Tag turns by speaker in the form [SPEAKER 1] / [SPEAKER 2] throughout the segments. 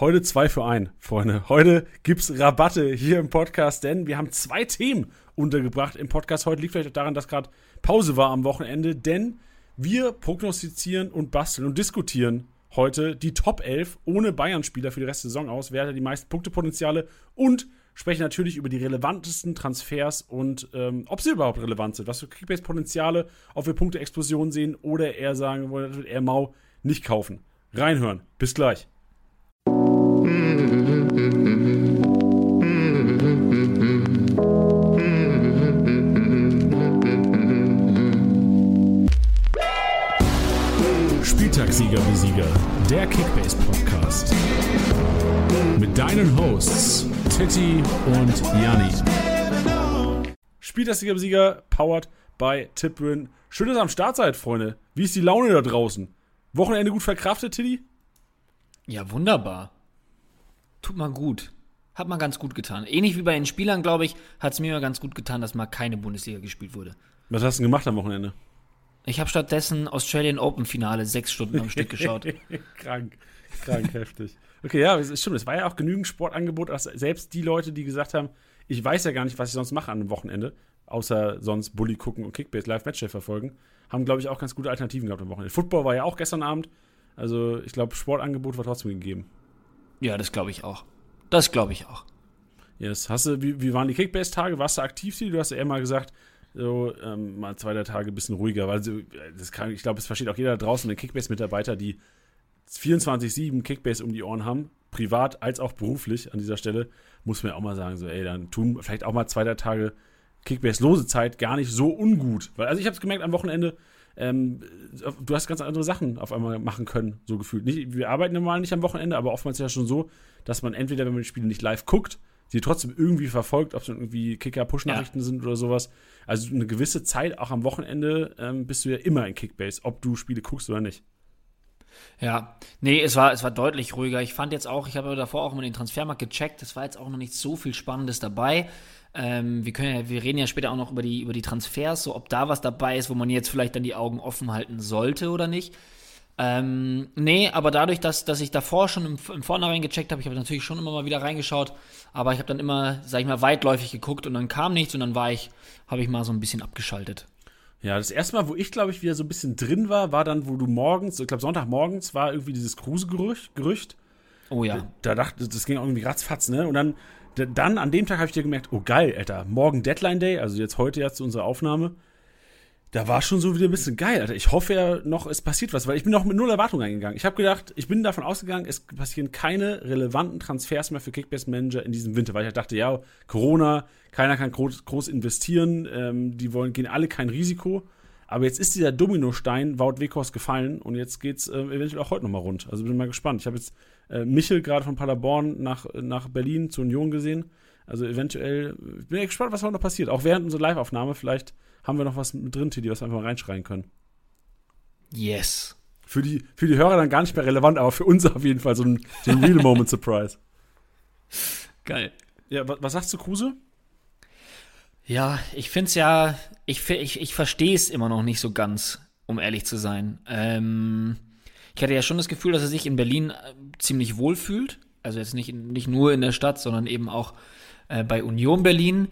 [SPEAKER 1] Heute zwei für ein, Freunde. Heute gibt's Rabatte hier im Podcast, denn wir haben zwei Themen untergebracht im Podcast. Heute liegt vielleicht auch daran, dass gerade Pause war am Wochenende, denn wir prognostizieren und basteln und diskutieren heute die Top 11 ohne Bayern-Spieler für die Rest der Saison aus. Wer hat die meisten Punktepotenziale und sprechen natürlich über die relevantesten Transfers und ähm, ob sie überhaupt relevant sind, was für Kickbase-Potenziale, ob wir Punkte-Explosion sehen oder eher sagen wollen, eher mau nicht kaufen. Reinhören. Bis gleich.
[SPEAKER 2] Sieger, der Kickbase Podcast. Mit deinen Hosts Titti und Janni.
[SPEAKER 1] Spieltagssieger wie Sieger, powered by Tipwin. Schön, dass ihr am Start seid, Freunde. Wie ist die Laune da draußen? Wochenende gut verkraftet, Titti?
[SPEAKER 3] Ja, wunderbar. Tut mal gut. Hat mal ganz gut getan. Ähnlich wie bei den Spielern, glaube ich, hat es mir mal ganz gut getan, dass mal keine Bundesliga gespielt wurde.
[SPEAKER 1] Was hast du denn gemacht am Wochenende?
[SPEAKER 3] Ich habe stattdessen Australian Open Finale sechs Stunden am Stück geschaut.
[SPEAKER 1] krank, krank, heftig. Okay, ja, es stimmt. Es war ja auch genügend Sportangebot, dass selbst die Leute, die gesagt haben, ich weiß ja gar nicht, was ich sonst mache an einem Wochenende, außer sonst Bully gucken und Kickbase Live Matchday verfolgen, haben, glaube ich, auch ganz gute Alternativen gehabt am Wochenende. Football war ja auch gestern Abend. Also, ich glaube, Sportangebot war trotzdem gegeben.
[SPEAKER 3] Ja, das glaube ich auch. Das glaube ich auch.
[SPEAKER 1] Yes. Hast du, wie, wie waren die Kickbase-Tage? Warst du aktiv? Du hast ja eher mal gesagt, so ähm, mal zwei der Tage ein bisschen ruhiger, weil so, das kann, ich glaube, das versteht auch jeder da draußen, wenn Kickbase-Mitarbeiter, die 24-7 Kickbase um die Ohren haben, privat als auch beruflich an dieser Stelle, muss man ja auch mal sagen, so, ey, dann tun vielleicht auch mal zwei der Tage Kickbase-lose Zeit gar nicht so ungut. Weil, also ich habe es gemerkt am Wochenende, ähm, du hast ganz andere Sachen auf einmal machen können, so gefühlt. Nicht, wir arbeiten normal nicht am Wochenende, aber oftmals ist ja schon so, dass man entweder, wenn man die Spiele nicht live guckt, sie trotzdem irgendwie verfolgt, ob es irgendwie Kicker-Push-Nachrichten ja. sind oder sowas. Also eine gewisse Zeit, auch am Wochenende, ähm, bist du ja immer in Kickbase, ob du Spiele guckst oder nicht.
[SPEAKER 3] Ja, nee, es war, es war deutlich ruhiger. Ich fand jetzt auch, ich habe davor auch mal den Transfermarkt gecheckt, es war jetzt auch noch nicht so viel Spannendes dabei. Ähm, wir, können ja, wir reden ja später auch noch über die, über die Transfers, so ob da was dabei ist, wo man jetzt vielleicht dann die Augen offen halten sollte oder nicht. Ähm, nee, aber dadurch, dass, dass ich davor schon im, im Vornherein gecheckt habe, ich habe natürlich schon immer mal wieder reingeschaut, aber ich habe dann immer, sag ich mal, weitläufig geguckt und dann kam nichts und dann war ich, habe ich mal so ein bisschen abgeschaltet.
[SPEAKER 1] Ja, das erste Mal, wo ich, glaube ich, wieder so ein bisschen drin war, war dann, wo du morgens, ich glaube Sonntagmorgens war irgendwie dieses Kruse-Gerücht. Gerücht.
[SPEAKER 3] Oh ja.
[SPEAKER 1] Da, da dachte, das ging irgendwie ratzfatz, ne? Und dann, dann an dem Tag habe ich dir gemerkt, oh geil, Alter, morgen Deadline Day, also jetzt heute ja zu unserer Aufnahme da war schon so wieder ein bisschen geil, Alter. Ich hoffe ja noch, es passiert was, weil ich bin noch mit null Erwartungen eingegangen. Ich habe gedacht, ich bin davon ausgegangen, es passieren keine relevanten Transfers mehr für Kickbase Manager in diesem Winter, weil ich dachte, ja, Corona, keiner kann groß, groß investieren, ähm, die wollen, gehen alle kein Risiko. Aber jetzt ist dieser Dominostein Wout Wekos gefallen und jetzt geht's äh, eventuell auch heute nochmal rund. Also bin mal gespannt. Ich habe jetzt äh, Michel gerade von Paderborn nach, nach Berlin zur Union gesehen. Also eventuell, ich bin gespannt, was heute noch passiert. Auch während unserer Live-Aufnahme vielleicht haben wir noch was mit drin, Titi, was wir einfach mal reinschreien können.
[SPEAKER 3] Yes.
[SPEAKER 1] Für die, für die Hörer dann gar nicht mehr relevant, aber für uns auf jeden Fall so ein, so ein Real Moment Surprise.
[SPEAKER 3] Geil.
[SPEAKER 1] Ja, was, was sagst du, Kruse?
[SPEAKER 3] Ja, ich finde es ja, ich, ich, ich verstehe es immer noch nicht so ganz, um ehrlich zu sein. Ähm, ich hatte ja schon das Gefühl, dass er sich in Berlin äh, ziemlich wohl fühlt. Also jetzt nicht, nicht nur in der Stadt, sondern eben auch äh, bei Union Berlin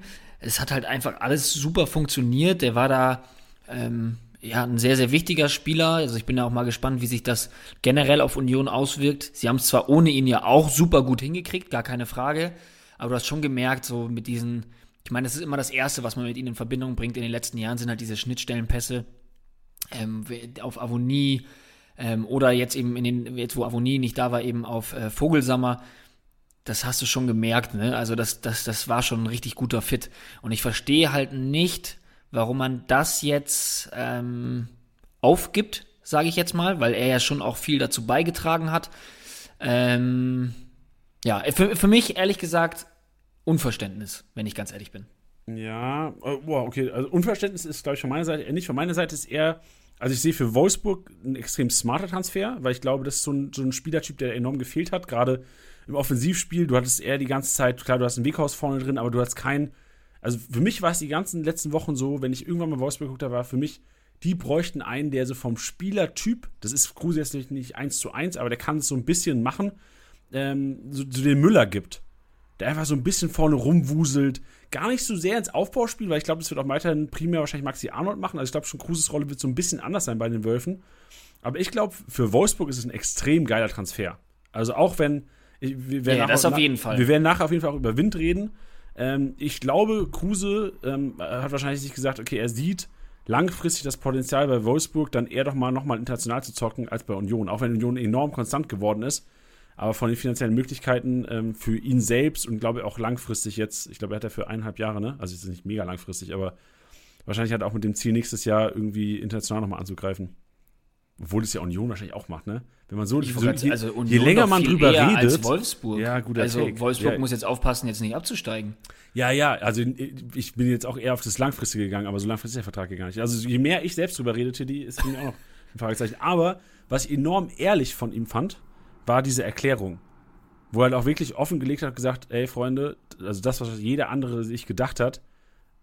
[SPEAKER 3] es hat halt einfach alles super funktioniert. Der war da ähm, ja ein sehr, sehr wichtiger Spieler. Also ich bin da auch mal gespannt, wie sich das generell auf Union auswirkt. Sie haben es zwar ohne ihn ja auch super gut hingekriegt, gar keine Frage. Aber du hast schon gemerkt, so mit diesen, ich meine, das ist immer das Erste, was man mit ihnen in Verbindung bringt in den letzten Jahren, sind halt diese Schnittstellenpässe ähm, auf Avonie ähm, oder jetzt eben in den, jetzt wo Avonie nicht da war, eben auf äh, Vogelsammer das hast du schon gemerkt, ne? Also das, das, das war schon ein richtig guter Fit. Und ich verstehe halt nicht, warum man das jetzt ähm, aufgibt, sage ich jetzt mal, weil er ja schon auch viel dazu beigetragen hat. Ähm, ja, für, für mich ehrlich gesagt Unverständnis, wenn ich ganz ehrlich bin.
[SPEAKER 1] Ja, oh, wow, okay. Also Unverständnis ist, glaube ich, von meiner Seite eher nicht. Von meiner Seite ist eher, also ich sehe für Wolfsburg einen extrem smarter Transfer, weil ich glaube, das ist so ein, so ein Spielertyp, der enorm gefehlt hat. Gerade im Offensivspiel, du hattest eher die ganze Zeit, klar, du hast ein Weghaus vorne drin, aber du hast kein, also für mich war es die ganzen letzten Wochen so, wenn ich irgendwann mal Wolfsburg geguckt habe, war für mich, die bräuchten einen, der so vom Spielertyp, das ist Kruse jetzt nicht, nicht eins zu eins, aber der kann es so ein bisschen machen, ähm, so, so den Müller gibt. Der einfach so ein bisschen vorne rumwuselt. Gar nicht so sehr ins Aufbauspiel, weil ich glaube, das wird auch weiterhin primär wahrscheinlich Maxi Arnold machen. Also ich glaube schon, Kruses Rolle wird so ein bisschen anders sein bei den Wölfen. Aber ich glaube, für Wolfsburg ist es ein extrem geiler Transfer. Also auch wenn.
[SPEAKER 3] Wir werden ja, das auf jeden Fall.
[SPEAKER 1] Wir werden nachher auf jeden Fall auch über Wind reden. Ähm, ich glaube, Kruse ähm, hat wahrscheinlich sich gesagt, okay, er sieht langfristig das Potenzial bei Wolfsburg, dann eher doch mal nochmal international zu zocken als bei Union. Auch wenn Union enorm konstant geworden ist. Aber von den finanziellen Möglichkeiten ähm, für ihn selbst und glaube auch langfristig jetzt, ich glaube, er hat ja für eineinhalb Jahre, ne? Also ist nicht mega langfristig, aber wahrscheinlich hat er auch mit dem Ziel, nächstes Jahr irgendwie international nochmal anzugreifen. Obwohl es ja Union wahrscheinlich auch macht, ne? Wenn man so, so
[SPEAKER 3] je, also je, länger man drüber redet. Als Wolfsburg.
[SPEAKER 1] Ja, guter
[SPEAKER 3] Also Take. Wolfsburg ja. muss jetzt aufpassen, jetzt nicht abzusteigen.
[SPEAKER 1] Ja, ja, also ich bin jetzt auch eher auf das Langfristige gegangen, aber so langfristig ist der Vertrag gar nicht. Also je mehr ich selbst drüber redete, die ist mich auch noch ein Fragezeichen. Aber was ich enorm ehrlich von ihm fand, war diese Erklärung. Wo er halt auch wirklich offengelegt hat, gesagt, ey Freunde, also das, was jeder andere sich gedacht hat,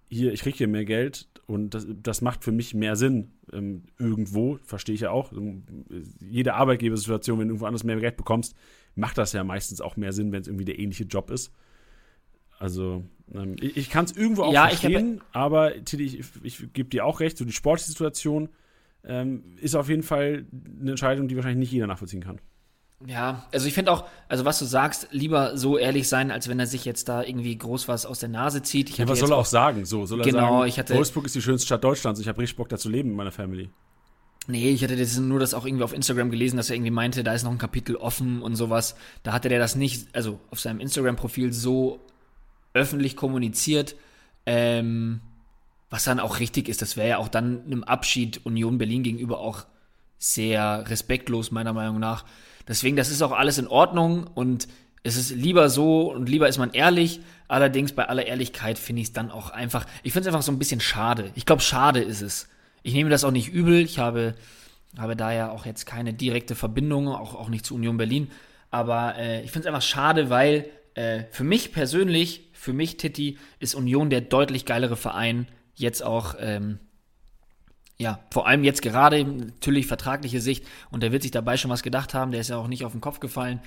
[SPEAKER 1] hier, ich kriege hier mehr Geld und das, das macht für mich mehr Sinn ähm, irgendwo, verstehe ich ja auch. Ähm, jede Arbeitgebersituation, wenn du irgendwo anders mehr Geld bekommst, macht das ja meistens auch mehr Sinn, wenn es irgendwie der ähnliche Job ist. Also, ähm, ich, ich kann es irgendwo auch ja, verstehen, hab, aber Tilly, ich, ich gebe dir auch recht, so die Sportsituation ähm, ist auf jeden Fall eine Entscheidung, die wahrscheinlich nicht jeder nachvollziehen kann.
[SPEAKER 3] Ja, also ich finde auch, also was du sagst, lieber so ehrlich sein, als wenn er sich jetzt da irgendwie groß was aus der Nase zieht.
[SPEAKER 1] Ich ja, was soll er auch sagen? So, soll er
[SPEAKER 3] genau,
[SPEAKER 1] sagen,
[SPEAKER 3] ich hatte,
[SPEAKER 1] Wolfsburg ist die schönste Stadt Deutschlands, ich habe richtig Bock da zu leben mit meiner Family.
[SPEAKER 3] Nee, ich hatte das nur das auch irgendwie auf Instagram gelesen, dass er irgendwie meinte, da ist noch ein Kapitel offen und sowas. Da hatte der das nicht, also auf seinem Instagram-Profil so öffentlich kommuniziert, ähm, was dann auch richtig ist. Das wäre ja auch dann einem Abschied Union Berlin gegenüber auch sehr respektlos, meiner Meinung nach. Deswegen, das ist auch alles in Ordnung und es ist lieber so und lieber ist man ehrlich. Allerdings bei aller Ehrlichkeit finde ich es dann auch einfach, ich finde es einfach so ein bisschen schade. Ich glaube, schade ist es. Ich nehme das auch nicht übel. Ich habe, habe da ja auch jetzt keine direkte Verbindung, auch, auch nicht zu Union Berlin. Aber äh, ich finde es einfach schade, weil äh, für mich persönlich, für mich, Titi, ist Union der deutlich geilere Verein. Jetzt auch ähm, ja, vor allem jetzt gerade natürlich vertragliche Sicht und der wird sich dabei schon was gedacht haben, der ist ja auch nicht auf den Kopf gefallen.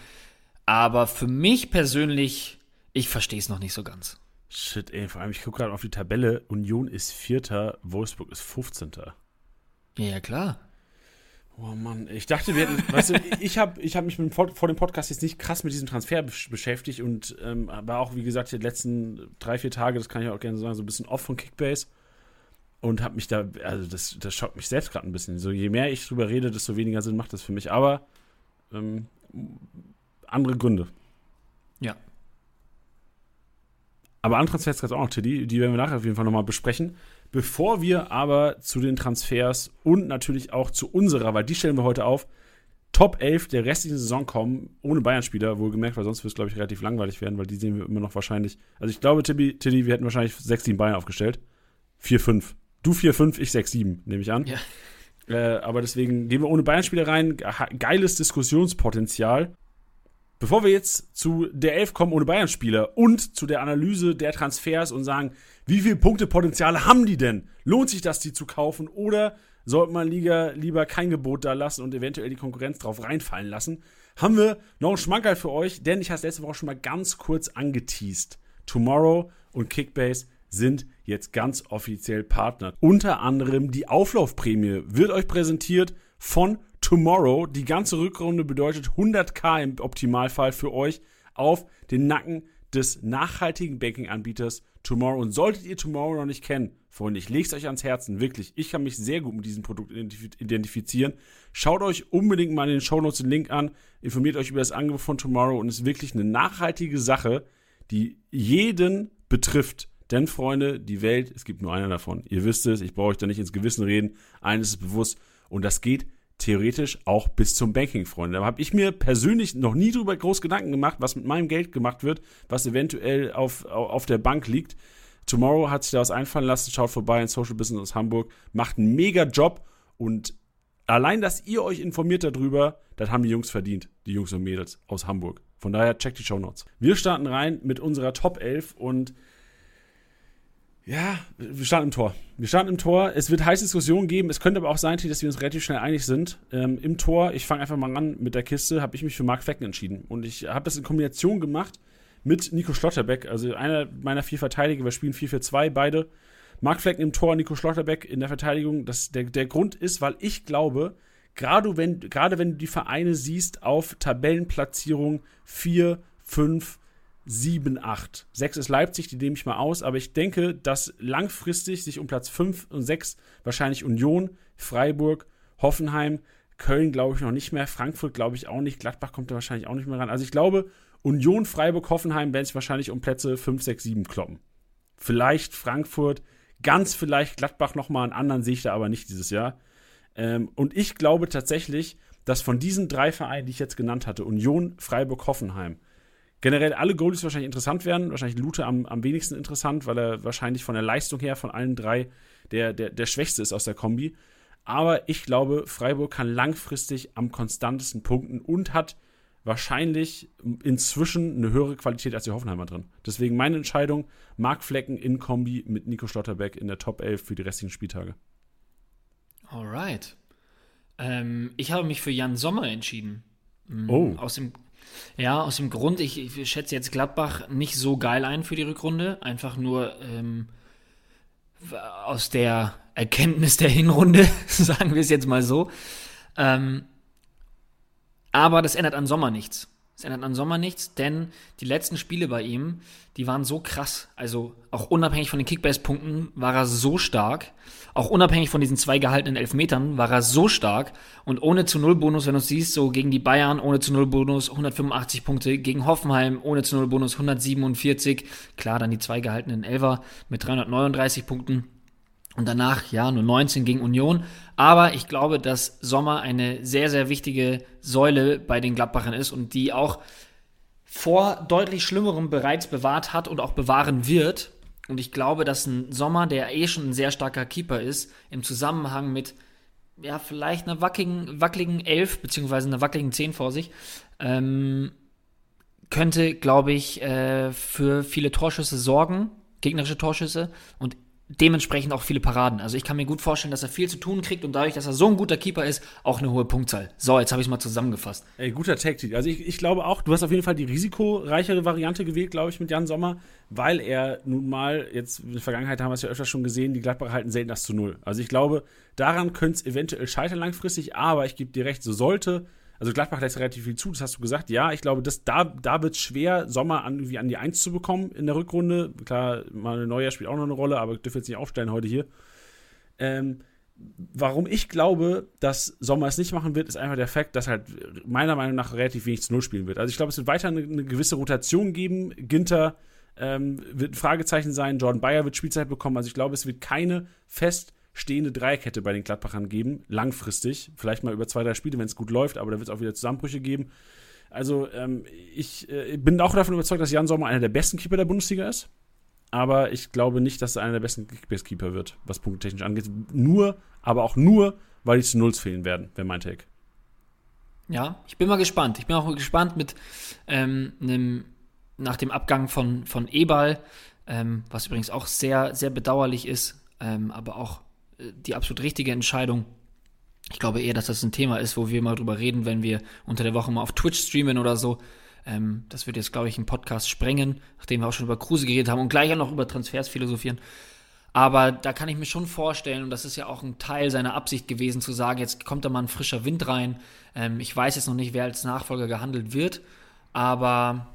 [SPEAKER 3] Aber für mich persönlich, ich verstehe es noch nicht so ganz.
[SPEAKER 1] Shit, ey, vor allem, ich gucke gerade auf die Tabelle. Union ist Vierter, Wolfsburg ist 15.
[SPEAKER 3] Ja, ja, klar.
[SPEAKER 1] Oh Mann, ich dachte, wir hätten, weißt du, ich habe ich hab mich mit, vor, vor dem Podcast jetzt nicht krass mit diesem Transfer beschäftigt und ähm, war auch, wie gesagt, die letzten drei, vier Tage, das kann ich auch gerne sagen, so ein bisschen off von Kickbase und habe mich da, also das, das schockt mich selbst gerade ein bisschen. So, je mehr ich drüber rede, desto weniger Sinn macht das für mich. Aber ähm, andere Gründe.
[SPEAKER 3] Ja.
[SPEAKER 1] Aber andere Transfers gab es auch noch, Tiddy, die werden wir nachher auf jeden Fall nochmal besprechen. Bevor wir aber zu den Transfers und natürlich auch zu unserer, weil die stellen wir heute auf, Top 11 der restlichen Saison kommen, ohne Bayern-Spieler, wohlgemerkt, weil sonst wird es, glaube ich, relativ langweilig werden, weil die sehen wir immer noch wahrscheinlich. Also ich glaube, Tiddy, Tiddy wir hätten wahrscheinlich 6, 7 Bayern aufgestellt. 4, 5. Du 4, 5, ich 6, 7, nehme ich an.
[SPEAKER 3] Ja.
[SPEAKER 1] Äh, aber deswegen gehen wir ohne Bayern-Spieler rein. Geiles Diskussionspotenzial. Bevor wir jetzt zu der Elf kommen ohne Bayern-Spieler und zu der Analyse der Transfers und sagen, wie viele Punktepotenziale haben die denn? Lohnt sich das, die zu kaufen? Oder sollte man lieber, lieber kein Gebot da lassen und eventuell die Konkurrenz drauf reinfallen lassen? Haben wir noch einen Schmankerl für euch, denn ich habe es letzte Woche schon mal ganz kurz angeteased. Tomorrow und Kickbase sind jetzt ganz offiziell Partner. Unter anderem die Auflaufprämie wird euch präsentiert von Tomorrow. Die ganze Rückrunde bedeutet 100k im Optimalfall für euch auf den Nacken des nachhaltigen Banking-Anbieters Tomorrow. Und solltet ihr Tomorrow noch nicht kennen, Freunde, ich lege es euch ans Herzen, wirklich. Ich kann mich sehr gut mit diesem Produkt identifizieren. Schaut euch unbedingt mal in den Show Notes den Link an, informiert euch über das Angebot von Tomorrow und ist wirklich eine nachhaltige Sache, die jeden betrifft. Denn, Freunde, die Welt, es gibt nur einer davon. Ihr wisst es, ich brauche euch da nicht ins Gewissen reden. Eines ist bewusst. Und das geht theoretisch auch bis zum Banking, Freunde. Da habe ich mir persönlich noch nie drüber groß Gedanken gemacht, was mit meinem Geld gemacht wird, was eventuell auf, auf der Bank liegt. Tomorrow hat sich da was einfallen lassen. Schaut vorbei in Social Business aus Hamburg. Macht einen mega Job. Und allein, dass ihr euch informiert darüber, das haben die Jungs verdient. Die Jungs und Mädels aus Hamburg. Von daher checkt die Show Notes. Wir starten rein mit unserer Top 11 und Ja, wir starten im Tor. Wir starten im Tor. Es wird heiße Diskussionen geben. Es könnte aber auch sein, dass wir uns relativ schnell einig sind. Ähm, Im Tor, ich fange einfach mal an mit der Kiste, habe ich mich für Mark Flecken entschieden. Und ich habe das in Kombination gemacht mit Nico Schlotterbeck. Also einer meiner vier Verteidiger. Wir spielen 4-4-2, beide. Mark Flecken im Tor, Nico Schlotterbeck in der Verteidigung. Das, der, der Grund ist, weil ich glaube, gerade wenn, gerade wenn du die Vereine siehst auf Tabellenplatzierung 4, 5, 7, 8. 6 ist Leipzig, die nehme ich mal aus, aber ich denke, dass langfristig sich um Platz 5 und 6 wahrscheinlich Union, Freiburg, Hoffenheim, Köln glaube ich noch nicht mehr, Frankfurt glaube ich auch nicht, Gladbach kommt da wahrscheinlich auch nicht mehr ran. Also ich glaube, Union, Freiburg, Hoffenheim werden sich wahrscheinlich um Plätze 5, 6, 7 kloppen. Vielleicht Frankfurt, ganz vielleicht Gladbach nochmal, einen anderen sehe ich da aber nicht dieses Jahr. Ähm, und ich glaube tatsächlich, dass von diesen drei Vereinen, die ich jetzt genannt hatte, Union, Freiburg, Hoffenheim, generell alle Goalies wahrscheinlich interessant werden. Wahrscheinlich Lute am, am wenigsten interessant, weil er wahrscheinlich von der Leistung her von allen drei der, der, der schwächste ist aus der Kombi. Aber ich glaube, Freiburg kann langfristig am konstantesten punkten und hat wahrscheinlich inzwischen eine höhere Qualität als die Hoffenheimer drin. Deswegen meine Entscheidung, Mark Flecken in Kombi mit Nico Schlotterbeck in der Top 11 für die restlichen Spieltage.
[SPEAKER 3] Alright. Ähm, ich habe mich für Jan Sommer entschieden.
[SPEAKER 1] Oh.
[SPEAKER 3] Aus dem ja, aus dem Grund, ich, ich, schätze jetzt Gladbach nicht so geil ein für die Rückrunde. Einfach nur ähm, aus der Erkenntnis der Hinrunde, sagen wir es jetzt mal so. Ähm, aber das ändert an Sommer nichts. Es ändert an Sommer nichts, denn die letzten Spiele bei ihm, die waren so krass. Also auch unabhängig von den Kickbase-Punkten war er so stark. Auch unabhängig von diesen zwei gehaltenen Elfmetern war er so stark. Und ohne zu Null Bonus, wenn du es siehst, so gegen die Bayern ohne zu Null Bonus 185 Punkte, gegen Hoffenheim ohne zu Null Bonus 147. Klar, dann die zwei gehaltenen Elfer mit 339 Punkten. Und danach, ja, nur 19 gegen Union. Aber ich glaube, dass Sommer eine sehr, sehr wichtige Säule bei den Gladbachern ist und die auch vor deutlich Schlimmerem bereits bewahrt hat und auch bewahren wird. Und ich glaube, dass ein Sommer, der eh schon ein sehr starker Keeper ist, im Zusammenhang mit, ja, vielleicht einer wackeligen, wackeligen 11 beziehungsweise einer wackeligen 10 vor sich, ähm, könnte, glaube ich, äh, für viele Torschüsse sorgen, gegnerische Torschüsse. Und dementsprechend auch viele Paraden. Also ich kann mir gut vorstellen, dass er viel zu tun kriegt und dadurch, dass er so ein guter Keeper ist, auch eine hohe Punktzahl. So, jetzt habe ich es mal zusammengefasst.
[SPEAKER 1] Ey, guter Taktik. Also ich, ich glaube auch, du hast auf jeden Fall die risikoreichere Variante gewählt, glaube ich, mit Jan Sommer, weil er nun mal, jetzt in der Vergangenheit haben wir es ja öfter schon gesehen, die Gladbacher halten selten das zu Null. Also ich glaube, daran könnte es eventuell scheitern langfristig, aber ich gebe dir recht, so sollte also Gladbach lässt relativ viel zu, das hast du gesagt. Ja, ich glaube, das, da, da wird es schwer, Sommer an, irgendwie an die Eins zu bekommen in der Rückrunde. Klar, mal Neujahr spielt auch noch eine Rolle, aber ich dürfen jetzt nicht aufstellen heute hier. Ähm, warum ich glaube, dass Sommer es nicht machen wird, ist einfach der Fakt, dass halt meiner Meinung nach relativ wenig zu Null spielen wird. Also ich glaube, es wird weiter eine, eine gewisse Rotation geben. Ginter ähm, wird ein Fragezeichen sein, Jordan Bayer wird Spielzeit bekommen. Also ich glaube, es wird keine fest stehende Dreierkette bei den Gladbachern geben, langfristig. Vielleicht mal über zwei, drei Spiele, wenn es gut läuft, aber da wird es auch wieder Zusammenbrüche geben. Also ähm, ich äh, bin auch davon überzeugt, dass Jan Sommer einer der besten Keeper der Bundesliga ist. Aber ich glaube nicht, dass er einer der besten Kickbase-Keeper wird, was punktetechnisch angeht. Nur, aber auch nur, weil die zu Nulls fehlen werden, wäre mein Take.
[SPEAKER 3] Ja, ich bin mal gespannt. Ich bin auch gespannt mit ähm, einem, nach dem Abgang von, von Ebal, ähm, was übrigens auch sehr, sehr bedauerlich ist, ähm, aber auch die absolut richtige Entscheidung. Ich glaube eher, dass das ein Thema ist, wo wir mal drüber reden, wenn wir unter der Woche mal auf Twitch streamen oder so. Ähm, das wird jetzt, glaube ich, einen Podcast sprengen, nachdem wir auch schon über Kruse geredet haben und gleich auch noch über Transfers philosophieren. Aber da kann ich mir schon vorstellen, und das ist ja auch ein Teil seiner Absicht gewesen, zu sagen, jetzt kommt da mal ein frischer Wind rein. Ähm, ich weiß jetzt noch nicht, wer als Nachfolger gehandelt wird, aber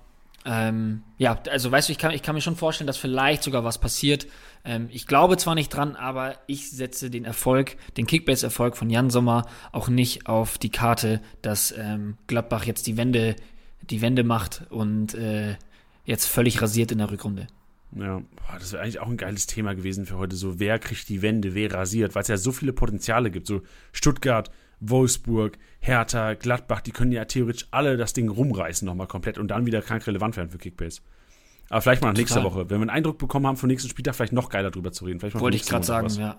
[SPEAKER 3] ähm, ja, also weißt du, ich kann, ich kann mir schon vorstellen, dass vielleicht sogar was passiert. Ähm, ich glaube zwar nicht dran, aber ich setze den Erfolg, den Kickbase-Erfolg von Jan Sommer auch nicht auf die Karte, dass ähm, Gladbach jetzt die Wende, die Wende macht und äh, jetzt völlig rasiert in der Rückrunde.
[SPEAKER 1] Ja, das wäre eigentlich auch ein geiles Thema gewesen für heute. So, wer kriegt die Wende, wer rasiert, weil es ja so viele Potenziale gibt. So Stuttgart, Wolfsburg, Hertha, Gladbach, die können ja theoretisch alle das Ding rumreißen nochmal komplett und dann wieder krank relevant werden für Kickbase. Aber vielleicht mal nächste Woche. Wenn wir einen Eindruck bekommen haben vom nächsten Spieltag, vielleicht noch geiler drüber zu reden. Vielleicht
[SPEAKER 3] Wollte ich gerade sagen, was. ja.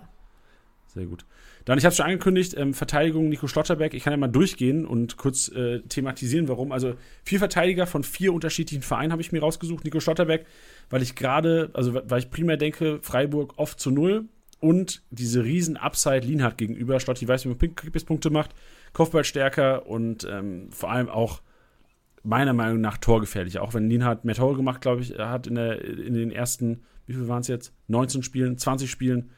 [SPEAKER 1] Sehr gut. Dann, ich habe schon angekündigt, ähm, Verteidigung Nico Schlotterbeck. Ich kann ja mal durchgehen und kurz äh, thematisieren, warum. Also vier Verteidiger von vier unterschiedlichen Vereinen habe ich mir rausgesucht. Nico Schlotterbeck, weil ich gerade, also weil ich primär denke, Freiburg oft zu null und diese riesen Upside Lienhardt gegenüber. Schlotti weiß, wie man Kickbase-Punkte macht, Kopfball stärker und ähm, vor allem auch meiner Meinung nach torgefährlicher. Auch wenn Lienhardt mehr Tore gemacht, glaube ich, hat in, der, in den ersten, wie viel waren es jetzt? 19 Spielen, 20 Spielen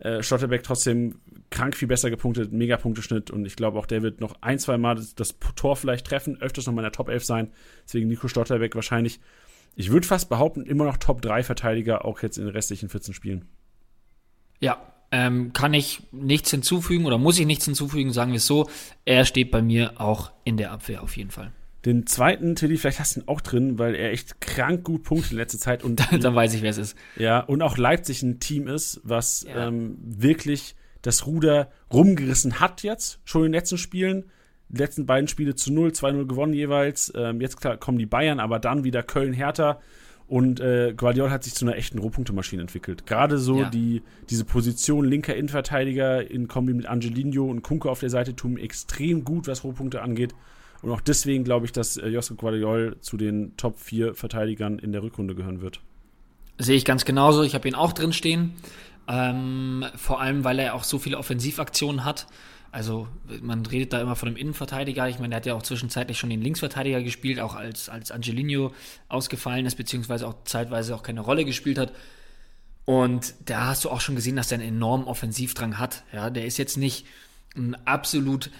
[SPEAKER 1] äh, Schlotterbeck trotzdem krank viel besser gepunktet, mega Punkteschnitt und ich glaube auch, der wird noch ein, zwei Mal das, das Tor vielleicht treffen, öfters noch mal in der Top 11 sein. Deswegen Nico Schlotterbeck wahrscheinlich, ich würde fast behaupten, immer noch Top 3 Verteidiger, auch jetzt in den restlichen 14 Spielen.
[SPEAKER 3] Ja, ähm, kann ich nichts hinzufügen oder muss ich nichts hinzufügen, sagen wir es so. Er steht bei mir auch in der Abwehr auf jeden Fall.
[SPEAKER 1] Den zweiten, Tilly, vielleicht hast du ihn auch drin, weil er echt krank gut punktet in letzter Zeit. Und
[SPEAKER 3] dann weiß ich, wer es ist.
[SPEAKER 1] Ja, und auch Leipzig ein Team ist, was ja. ähm, wirklich das Ruder rumgerissen hat jetzt, schon in den letzten Spielen. Die letzten beiden Spiele zu 0, 2-0 gewonnen jeweils. Ähm, jetzt klar, kommen die Bayern, aber dann wieder Köln-Hertha. Und äh, Guardiola hat sich zu einer echten Rohpunktemaschine entwickelt. Gerade so ja. die, diese Position linker Innenverteidiger in Kombi mit Angelino und Kunke auf der Seite tun extrem gut, was Rohpunkte angeht. Und auch deswegen glaube ich, dass äh, Josip Guardiol zu den Top 4 Verteidigern in der Rückrunde gehören wird.
[SPEAKER 3] Sehe ich ganz genauso. Ich habe ihn auch drin stehen. Ähm, vor allem, weil er auch so viele Offensivaktionen hat. Also man redet da immer von einem Innenverteidiger. Ich meine, der hat ja auch zwischenzeitlich schon den Linksverteidiger gespielt, auch als, als Angelino ausgefallen ist, beziehungsweise auch zeitweise auch keine Rolle gespielt hat. Und da hast du auch schon gesehen, dass er einen enormen Offensivdrang hat. Ja, der ist jetzt nicht ein absolut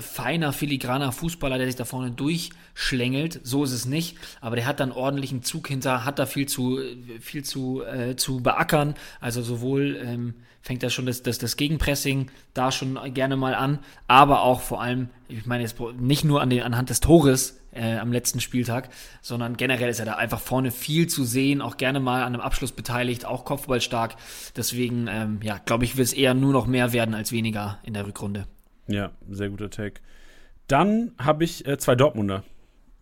[SPEAKER 3] feiner, filigraner Fußballer, der sich da vorne durchschlängelt. So ist es nicht. Aber der hat dann ordentlichen Zug hinter, hat da viel zu, viel zu, äh, zu beackern. Also sowohl ähm, fängt da schon das, das, das Gegenpressing da schon gerne mal an, aber auch vor allem, ich meine jetzt nicht nur an den, anhand des Tores äh, am letzten Spieltag, sondern generell ist er da einfach vorne viel zu sehen, auch gerne mal an einem Abschluss beteiligt, auch Kopfballstark. Deswegen, ähm, ja, glaube ich, wird es eher nur noch mehr werden als weniger in der Rückrunde.
[SPEAKER 1] Ja, sehr guter Tag. Dann habe ich äh, zwei Dortmunder.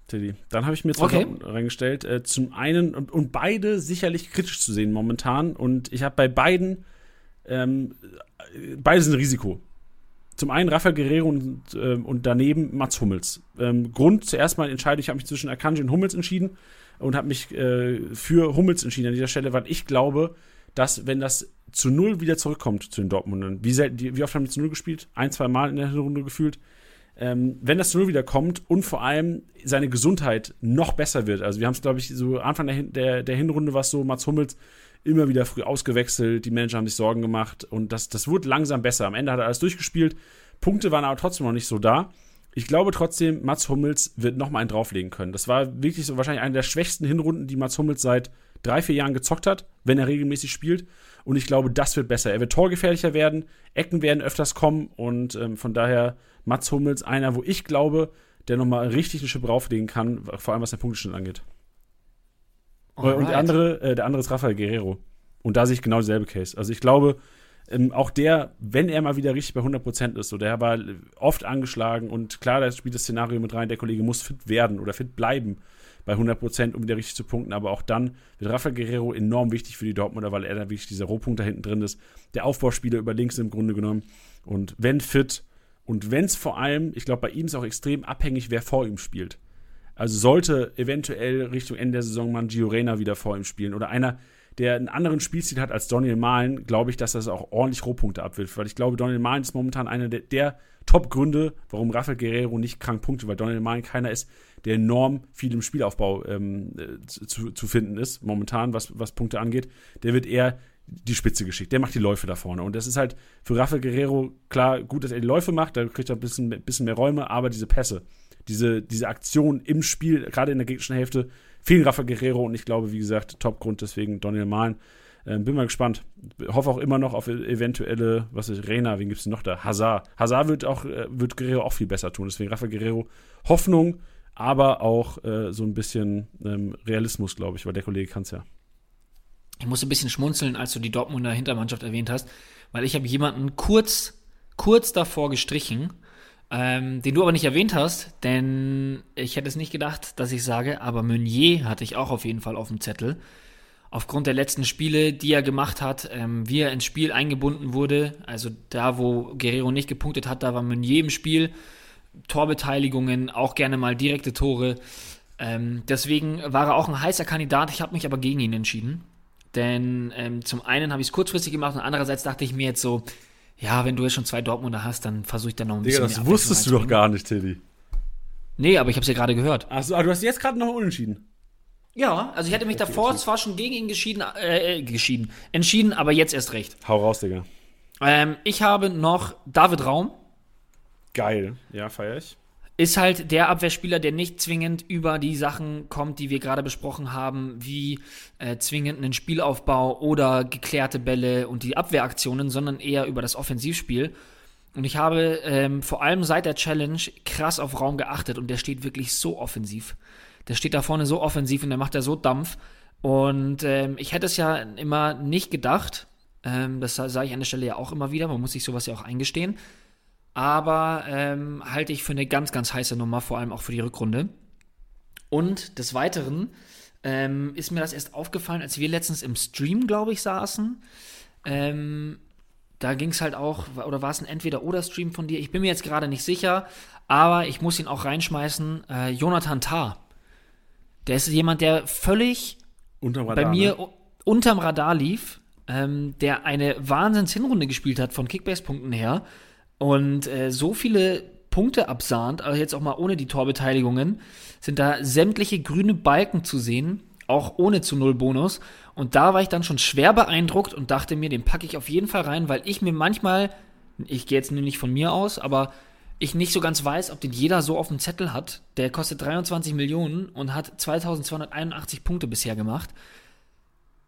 [SPEAKER 1] Teddy. Dann habe ich mir zwei okay. Dortmunder reingestellt. Äh, zum einen, und, und, beide sicherlich kritisch zu sehen momentan. Und ich habe bei beiden, ähm, beide sind ein Risiko. Zum einen Rafael Guerrero und, äh, und daneben Mats Hummels. Ähm, Grund zuerst mal entscheide ich, habe mich zwischen Akanji und Hummels entschieden und habe mich äh, für Hummels entschieden an dieser Stelle, weil ich glaube, dass wenn das zu null wieder zurückkommt zu den Dortmundern, wie, selten, wie oft haben die zu null gespielt? Ein, zwei Mal in der Runde gefühlt. Ähm, wenn das zu null wieder kommt und vor allem seine Gesundheit noch besser wird, also wir haben es, glaube ich, so Anfang der, der, der Hinrunde war es so, Mats Hummels immer wieder früh ausgewechselt, die Manager haben sich Sorgen gemacht und das, das wurde langsam besser. Am Ende hat er alles durchgespielt, Punkte waren aber trotzdem noch nicht so da. Ich glaube trotzdem, Mats Hummels wird noch mal einen drauflegen können. Das war wirklich so wahrscheinlich eine der schwächsten Hinrunden, die Mats Hummels seit drei, vier Jahren gezockt hat, wenn er regelmäßig spielt. Und ich glaube, das wird besser. Er wird torgefährlicher werden, Ecken werden öfters kommen und ähm, von daher Mats Hummels einer, wo ich glaube, der nochmal richtig eine Schippe drauflegen kann, vor allem was den Punkteschnitt angeht. Alright. Und der andere, äh, der andere ist Rafael Guerrero. Und da sehe ich genau dieselbe Case. Also ich glaube, ähm, auch der, wenn er mal wieder richtig bei 100% ist, so der war oft angeschlagen und klar, da spielt das Szenario mit rein, der Kollege muss fit werden oder fit bleiben bei 100% um wieder richtig zu punkten. Aber auch dann wird Rafael Guerrero enorm wichtig für die Dortmunder, weil er da wirklich dieser Rohpunkt da hinten drin ist. Der Aufbauspieler über links im Grunde genommen. Und wenn fit und wenn es vor allem, ich glaube, bei ihm ist auch extrem abhängig, wer vor ihm spielt. Also sollte eventuell Richtung Ende der Saison mal ein Gio Reyna wieder vor ihm spielen oder einer, der einen anderen Spielstil hat als Daniel Mahlen, glaube ich, dass das auch ordentlich Rohpunkte abwirft. Weil ich glaube, Daniel Mahlen ist momentan einer der, der Top-Gründe, warum Rafael Guerrero nicht krank punkte, weil Daniel Mahlen keiner ist, der enorm viel im Spielaufbau ähm, zu, zu finden ist, momentan, was, was Punkte angeht. Der wird eher die Spitze geschickt. Der macht die Läufe da vorne. Und das ist halt für Rafael Guerrero klar gut, dass er die Läufe macht, da kriegt er ein bisschen, bisschen mehr Räume, aber diese Pässe, diese, diese Aktion im Spiel, gerade in der gegnerischen Hälfte, fehlen Rafael Guerrero und ich glaube, wie gesagt, Topgrund deswegen Daniel Mahlen. Ähm, bin mal gespannt. Hoffe auch immer noch auf eventuelle, was ist, Rena, wen gibt es noch da? Hazard. Hazard wird auch, äh, wird Guerrero auch viel besser tun. Deswegen Rafael Guerrero Hoffnung, aber auch äh, so ein bisschen ähm, Realismus, glaube ich, weil der Kollege kann es ja.
[SPEAKER 3] Ich musste ein bisschen schmunzeln, als du die Dortmunder Hintermannschaft erwähnt hast, weil ich habe jemanden kurz, kurz davor gestrichen, ähm, den du aber nicht erwähnt hast, denn ich hätte es nicht gedacht, dass ich sage, aber Meunier hatte ich auch auf jeden Fall auf dem Zettel. aufgrund der letzten Spiele, die er gemacht hat, ähm, wie er ins Spiel eingebunden wurde. Also da, wo Guerrero nicht gepunktet hat, da war Meunier im Spiel. Torbeteiligungen, auch gerne mal direkte Tore. Ähm, deswegen war er auch ein heißer Kandidat. Ich habe mich aber gegen ihn entschieden. Denn ähm, zum einen habe ich es kurzfristig gemacht und andererseits dachte ich mir jetzt so, ja, wenn du jetzt schon zwei Dortmunder hast, dann versuche ich dann noch ein
[SPEAKER 1] Digga,
[SPEAKER 3] bisschen
[SPEAKER 1] das wusstest du doch gar nicht, Teddy.
[SPEAKER 3] Nee, aber ich habe es ja gerade gehört.
[SPEAKER 1] Achso, ah, du hast jetzt gerade noch unentschieden.
[SPEAKER 3] Ja, also ich hätte mich davor zwar schon gegen ihn geschieden, äh, äh, geschieden, entschieden, aber jetzt erst recht.
[SPEAKER 1] Hau raus, Digga.
[SPEAKER 3] Ähm, ich habe noch David Raum.
[SPEAKER 1] Geil. Ja, feier ich.
[SPEAKER 3] Ist halt der Abwehrspieler, der nicht zwingend über die Sachen kommt, die wir gerade besprochen haben, wie äh, zwingend einen Spielaufbau oder geklärte Bälle und die Abwehraktionen, sondern eher über das Offensivspiel. Und ich habe ähm, vor allem seit der Challenge krass auf Raum geachtet und der steht wirklich so offensiv. Der steht da vorne so offensiv und der macht da so Dampf. Und ähm, ich hätte es ja immer nicht gedacht. Ähm, das sage ich an der Stelle ja auch immer wieder. Man muss sich sowas ja auch eingestehen. Aber ähm, halte ich für eine ganz, ganz heiße Nummer, vor allem auch für die Rückrunde. Und des Weiteren ähm, ist mir das erst aufgefallen, als wir letztens im Stream, glaube ich, saßen. Ähm, da ging es halt auch, oder war es ein Entweder-Oder-Stream von dir? Ich bin mir jetzt gerade nicht sicher, aber ich muss ihn auch reinschmeißen. Äh, Jonathan Tah. Der ist jemand, der völlig
[SPEAKER 1] Unterm
[SPEAKER 3] bei mir ne? unterm Radar lief, ähm, der eine Wahnsinns-Hinrunde gespielt hat von Kickbase-Punkten her und äh, so viele Punkte absahnt, also jetzt auch mal ohne die Torbeteiligungen, sind da sämtliche grüne Balken zu sehen, auch ohne zu Null Bonus. Und da war ich dann schon schwer beeindruckt und dachte mir, den packe ich auf jeden Fall rein, weil ich mir manchmal, ich gehe jetzt nicht von mir aus, aber ich nicht so ganz weiß, ob den jeder so auf dem Zettel hat. Der kostet 23 Millionen und hat 2281 Punkte bisher gemacht.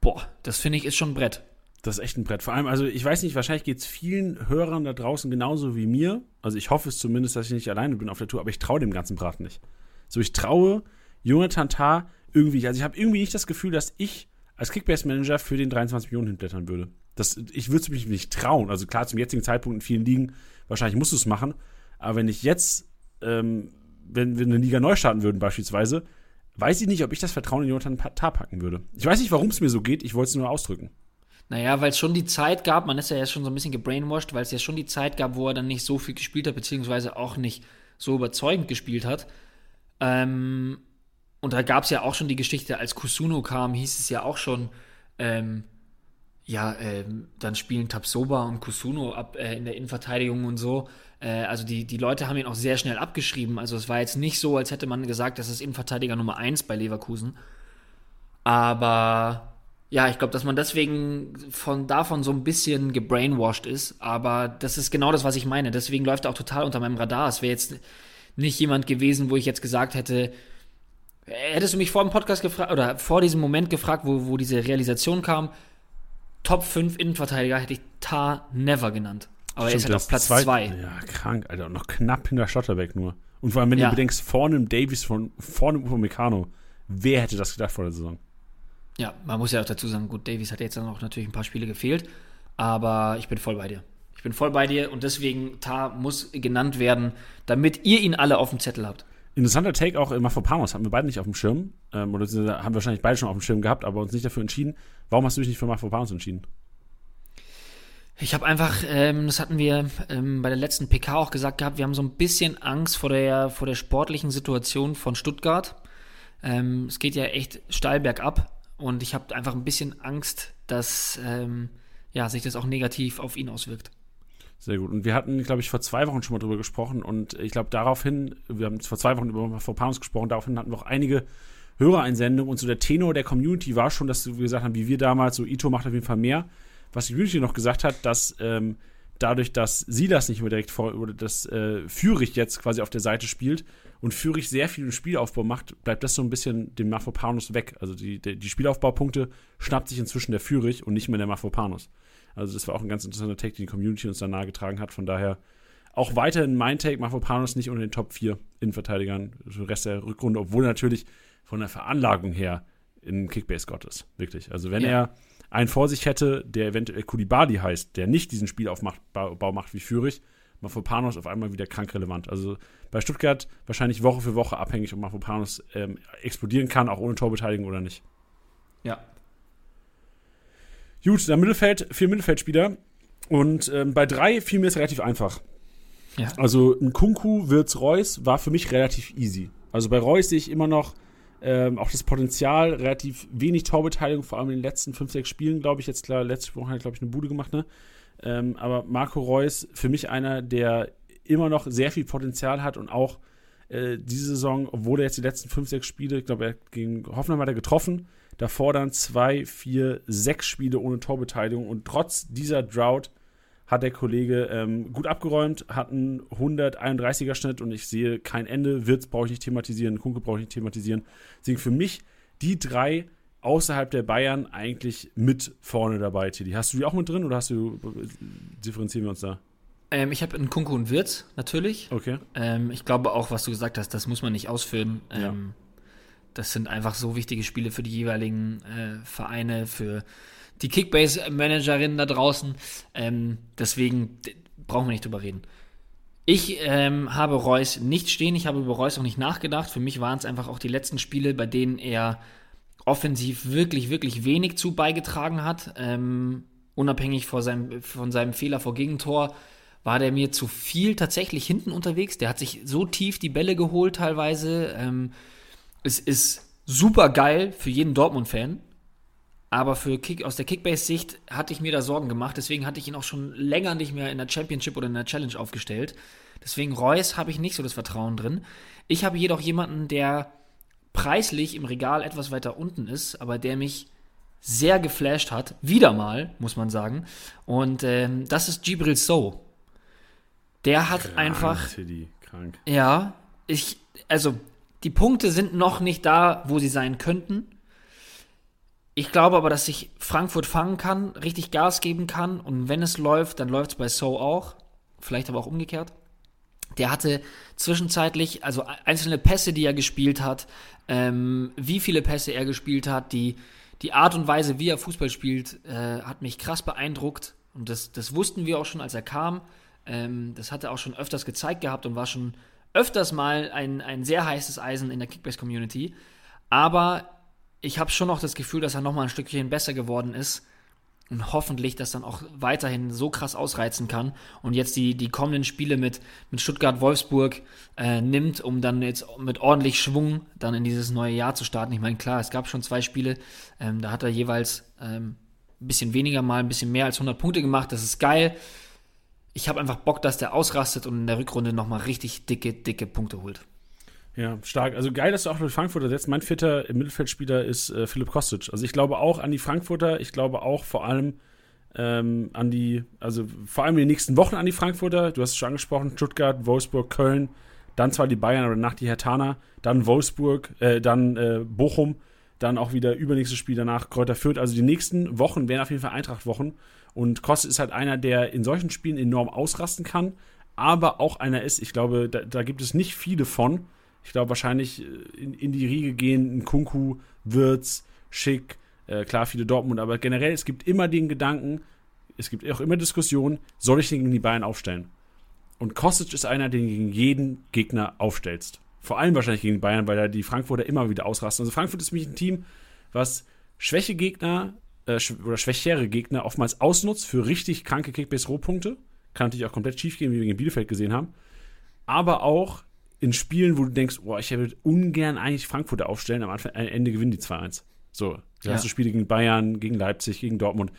[SPEAKER 3] Boah, das finde ich ist schon ein Brett.
[SPEAKER 1] Das ist echt ein Brett. Vor allem, also ich weiß nicht, wahrscheinlich geht es vielen Hörern da draußen genauso wie mir. Also ich hoffe es zumindest, dass ich nicht alleine bin auf der Tour, aber ich traue dem ganzen Braten nicht. So, ich traue Jonathan Tah irgendwie, also ich habe irgendwie nicht das Gefühl, dass ich als Kickbase-Manager für den 23 Millionen hinblättern würde. Das, ich würde es mich nicht trauen. Also klar, zum jetzigen Zeitpunkt in vielen Ligen, wahrscheinlich musst du es machen. Aber wenn ich jetzt, ähm, wenn wir eine Liga neu starten würden beispielsweise, weiß ich nicht, ob ich das Vertrauen in Jonathan Tah packen würde. Ich weiß nicht, warum es mir so geht, ich wollte es nur ausdrücken.
[SPEAKER 3] Naja, weil es schon die Zeit gab, man ist ja jetzt schon so ein bisschen gebrainwashed, weil es ja schon die Zeit gab, wo er dann nicht so viel gespielt hat, beziehungsweise auch nicht so überzeugend gespielt hat. Ähm, und da gab es ja auch schon die Geschichte, als Kusuno kam, hieß es ja auch schon, ähm, ja, ähm, dann spielen Tapsoba und Kusuno ab äh, in der Innenverteidigung und so. Äh, also die, die Leute haben ihn auch sehr schnell abgeschrieben. Also es war jetzt nicht so, als hätte man gesagt, das ist Innenverteidiger Nummer 1 bei Leverkusen. Aber ja, ich glaube, dass man deswegen von davon so ein bisschen gebrainwashed ist. Aber das ist genau das, was ich meine. Deswegen läuft er auch total unter meinem Radar. Es wäre jetzt nicht jemand gewesen, wo ich jetzt gesagt hätte, hättest du mich vor dem Podcast gefragt oder vor diesem Moment gefragt, wo, wo diese Realisation kam, Top 5 Innenverteidiger hätte ich Tar never genannt. Aber Stimmt, er ist halt auf Platz 2.
[SPEAKER 1] Ja, krank, Alter. Und noch knapp hinter Schlotterbeck nur. Und vor allem, wenn ja. du bedenkst, vorne im Davies, von, vorne im Upamecano, wer hätte das gedacht vor der Saison?
[SPEAKER 3] Ja, man muss ja auch dazu sagen, gut, Davies hat jetzt dann auch natürlich ein paar Spiele gefehlt, aber ich bin voll bei dir. Ich bin voll bei dir und deswegen Tar muss genannt werden, damit ihr ihn alle auf dem Zettel habt.
[SPEAKER 1] Interessanter Take auch immer vor Panos, hatten wir beide nicht auf dem Schirm, ähm, oder haben wir wahrscheinlich beide schon auf dem Schirm gehabt, aber uns nicht dafür entschieden. Warum hast du dich nicht für Mafropanos entschieden?
[SPEAKER 3] Ich habe einfach, ähm, das hatten wir ähm, bei der letzten PK auch gesagt gehabt, wir haben so ein bisschen Angst vor der, vor der sportlichen Situation von Stuttgart. Ähm, es geht ja echt steil bergab und ich habe einfach ein bisschen Angst, dass ähm, ja, sich das auch negativ auf ihn auswirkt.
[SPEAKER 1] Sehr gut. Und wir hatten, glaube ich, vor zwei Wochen schon mal drüber gesprochen. Und ich glaube, daraufhin, wir haben vor zwei Wochen über Vorpanus gesprochen, daraufhin hatten wir auch einige Hörereinsendungen. Und so der Tenor der Community war schon, dass wir gesagt haben, wie wir damals, so Ito macht auf jeden Fall mehr. Was die Community noch gesagt hat, dass ähm, dadurch, dass Silas nicht mehr direkt vor, oder dass äh, Fürich jetzt quasi auf der Seite spielt, und Fürich sehr viel im Spielaufbau macht, bleibt das so ein bisschen dem Mafropanus weg. Also die, die, die Spielaufbaupunkte schnappt sich inzwischen der Fürich und nicht mehr der Mafropanus. Also das war auch ein ganz interessanter Take, den die Community uns da nahegetragen hat. Von daher auch weiterhin mein Take, Mafropanus nicht unter den Top 4 Innenverteidigern, der Rest der Rückrunde, obwohl natürlich von der Veranlagung her in Kickbase Gott ist. Wirklich. Also wenn ja. er einen vor sich hätte, der eventuell Kulibali heißt, der nicht diesen Spielaufbau macht wie Fürich, Mafropanos auf einmal wieder krank relevant. Also bei Stuttgart wahrscheinlich Woche für Woche abhängig, ob Mafropanos ähm, explodieren kann, auch ohne Torbeteiligung oder nicht.
[SPEAKER 3] Ja.
[SPEAKER 1] Gut, dann Mittelfeld, vier Mittelfeldspieler. Und ähm, bei drei fiel mir es relativ einfach.
[SPEAKER 3] Ja.
[SPEAKER 1] Also ein Kunku, Wirtz, Reus war für mich relativ easy. Also bei Reus sehe ich immer noch ähm, auch das Potenzial, relativ wenig Torbeteiligung, vor allem in den letzten fünf, sechs Spielen, glaube ich. Jetzt klar, letzte Woche hat er, glaube ich, eine Bude gemacht, ne? Ähm, aber Marco Reus, für mich einer, der immer noch sehr viel Potenzial hat und auch äh, diese Saison, obwohl er jetzt die letzten fünf, sechs Spiele, ich glaube, er gegen Hoffenheim hat er getroffen, davor dann zwei, vier, sechs Spiele ohne Torbeteiligung und trotz dieser Drought hat der Kollege ähm, gut abgeräumt, hat einen 131er Schnitt und ich sehe kein Ende. Wirtz brauche ich nicht thematisieren, Kunke brauche ich nicht thematisieren. Deswegen für mich die drei außerhalb der Bayern eigentlich mit vorne dabei, Tilly. Hast du die auch mit drin oder hast du, differenzieren wir uns da?
[SPEAKER 3] Ähm, ich habe einen Kunku und Wirtz, natürlich.
[SPEAKER 1] Okay.
[SPEAKER 3] Ähm, ich glaube auch, was du gesagt hast, das muss man nicht ausfüllen. Ähm,
[SPEAKER 1] Ja.
[SPEAKER 3] Das sind einfach so wichtige Spiele für die jeweiligen äh, Vereine, für die Kickbase-Managerinnen da draußen. Ähm, deswegen brauchen wir nicht drüber reden. Ich ähm, habe Reus nicht stehen, ich habe über Reus auch nicht nachgedacht. Für mich waren es einfach auch die letzten Spiele, bei denen er offensiv wirklich, wirklich wenig zu beigetragen hat. Ähm, unabhängig vor seinem, von seinem Fehler vor Gegentor war der mir zu viel tatsächlich hinten unterwegs. Der hat sich so tief die Bälle geholt teilweise. Ähm, es ist super geil für jeden Dortmund-Fan. Aber für Kick, aus der Kickbase-Sicht hatte ich mir da Sorgen gemacht. Deswegen hatte ich ihn auch schon länger nicht mehr in der Championship oder in der Challenge aufgestellt. Deswegen Reus habe ich nicht so das Vertrauen drin. Ich habe jedoch jemanden, der preislich im Regal etwas weiter unten ist, aber der mich sehr geflasht hat. Wieder mal, muss man sagen. Und ähm, das ist Gibril So. Der hat einfach
[SPEAKER 1] Tilly, krank.
[SPEAKER 3] ja, ich, also die Punkte sind noch nicht da, wo sie sein könnten. Ich glaube aber, dass sich Frankfurt fangen kann, richtig Gas geben kann und wenn es läuft, dann läuft es bei So auch. Vielleicht aber auch umgekehrt. Der hatte zwischenzeitlich, also einzelne Pässe, die er gespielt hat, ähm, wie viele Pässe er gespielt hat, die, die Art und Weise, wie er Fußball spielt, äh, hat mich krass beeindruckt. Und das, das wussten wir auch schon, als er kam. Ähm, das hat er auch schon öfters gezeigt gehabt und war schon öfters mal ein, ein sehr heißes Eisen in der Kickbase-Community. Aber ich habe schon noch das Gefühl, dass er noch mal ein Stückchen besser geworden ist und hoffentlich das dann auch weiterhin so krass ausreizen kann und jetzt die, die kommenden Spiele mit, mit Stuttgart-Wolfsburg äh, nimmt, um dann jetzt mit ordentlich Schwung dann in dieses neue Jahr zu starten. Ich meine, klar, es gab schon zwei Spiele, ähm, da hat er jeweils ähm, ein bisschen weniger mal, ein bisschen mehr als 100 Punkte gemacht, das ist geil. Ich habe einfach Bock, dass der ausrastet und in der Rückrunde nochmal richtig dicke, dicke Punkte holt.
[SPEAKER 1] Ja, stark. Also geil, dass du auch mit Frankfurter setzt. Mein vierter Mittelfeldspieler ist äh, Philipp Kostic. Also ich glaube auch an die Frankfurter. Ich glaube auch vor allem ähm, an die, also vor allem in den nächsten Wochen an die Frankfurter. Du hast es schon angesprochen, Stuttgart, Wolfsburg, Köln, dann zwar die Bayern, aber danach die Hertaner, dann Wolfsburg, äh, dann äh, Bochum, dann auch wieder übernächstes Spiel danach Kräuter Fürth. Also die nächsten Wochen werden auf jeden Fall Eintracht-Wochen. Und Kostic ist halt einer, der in solchen Spielen enorm ausrasten kann, aber auch einer ist, ich glaube, da, da gibt es nicht viele von. Ich glaube, wahrscheinlich äh, in, in die Riege gehen ein Kunku, Wirtz, Schick, äh, klar, viele Dortmund, aber generell, es gibt immer den Gedanken, es gibt auch immer Diskussionen, soll ich den gegen die Bayern aufstellen? Und Kostic ist einer, den du gegen jeden Gegner aufstellst. Vor allem wahrscheinlich gegen die Bayern, weil da die Frankfurter immer wieder ausrasten. Also Frankfurt ist mich ein Team, was schwäche Gegner äh, oder schwächere Gegner oftmals ausnutzt für richtig kranke Kickbase-Rohpunkte. Kann natürlich auch komplett schief gehen, wie wir gegen Bielefeld gesehen haben. Aber auch in Spielen, wo du denkst, oh, ich würde ungern eigentlich Frankfurter aufstellen, am Anfang, am Ende gewinnen die 2-1. So, da
[SPEAKER 3] Ja.
[SPEAKER 1] hast du Spiele gegen Bayern, gegen Leipzig, gegen Dortmund.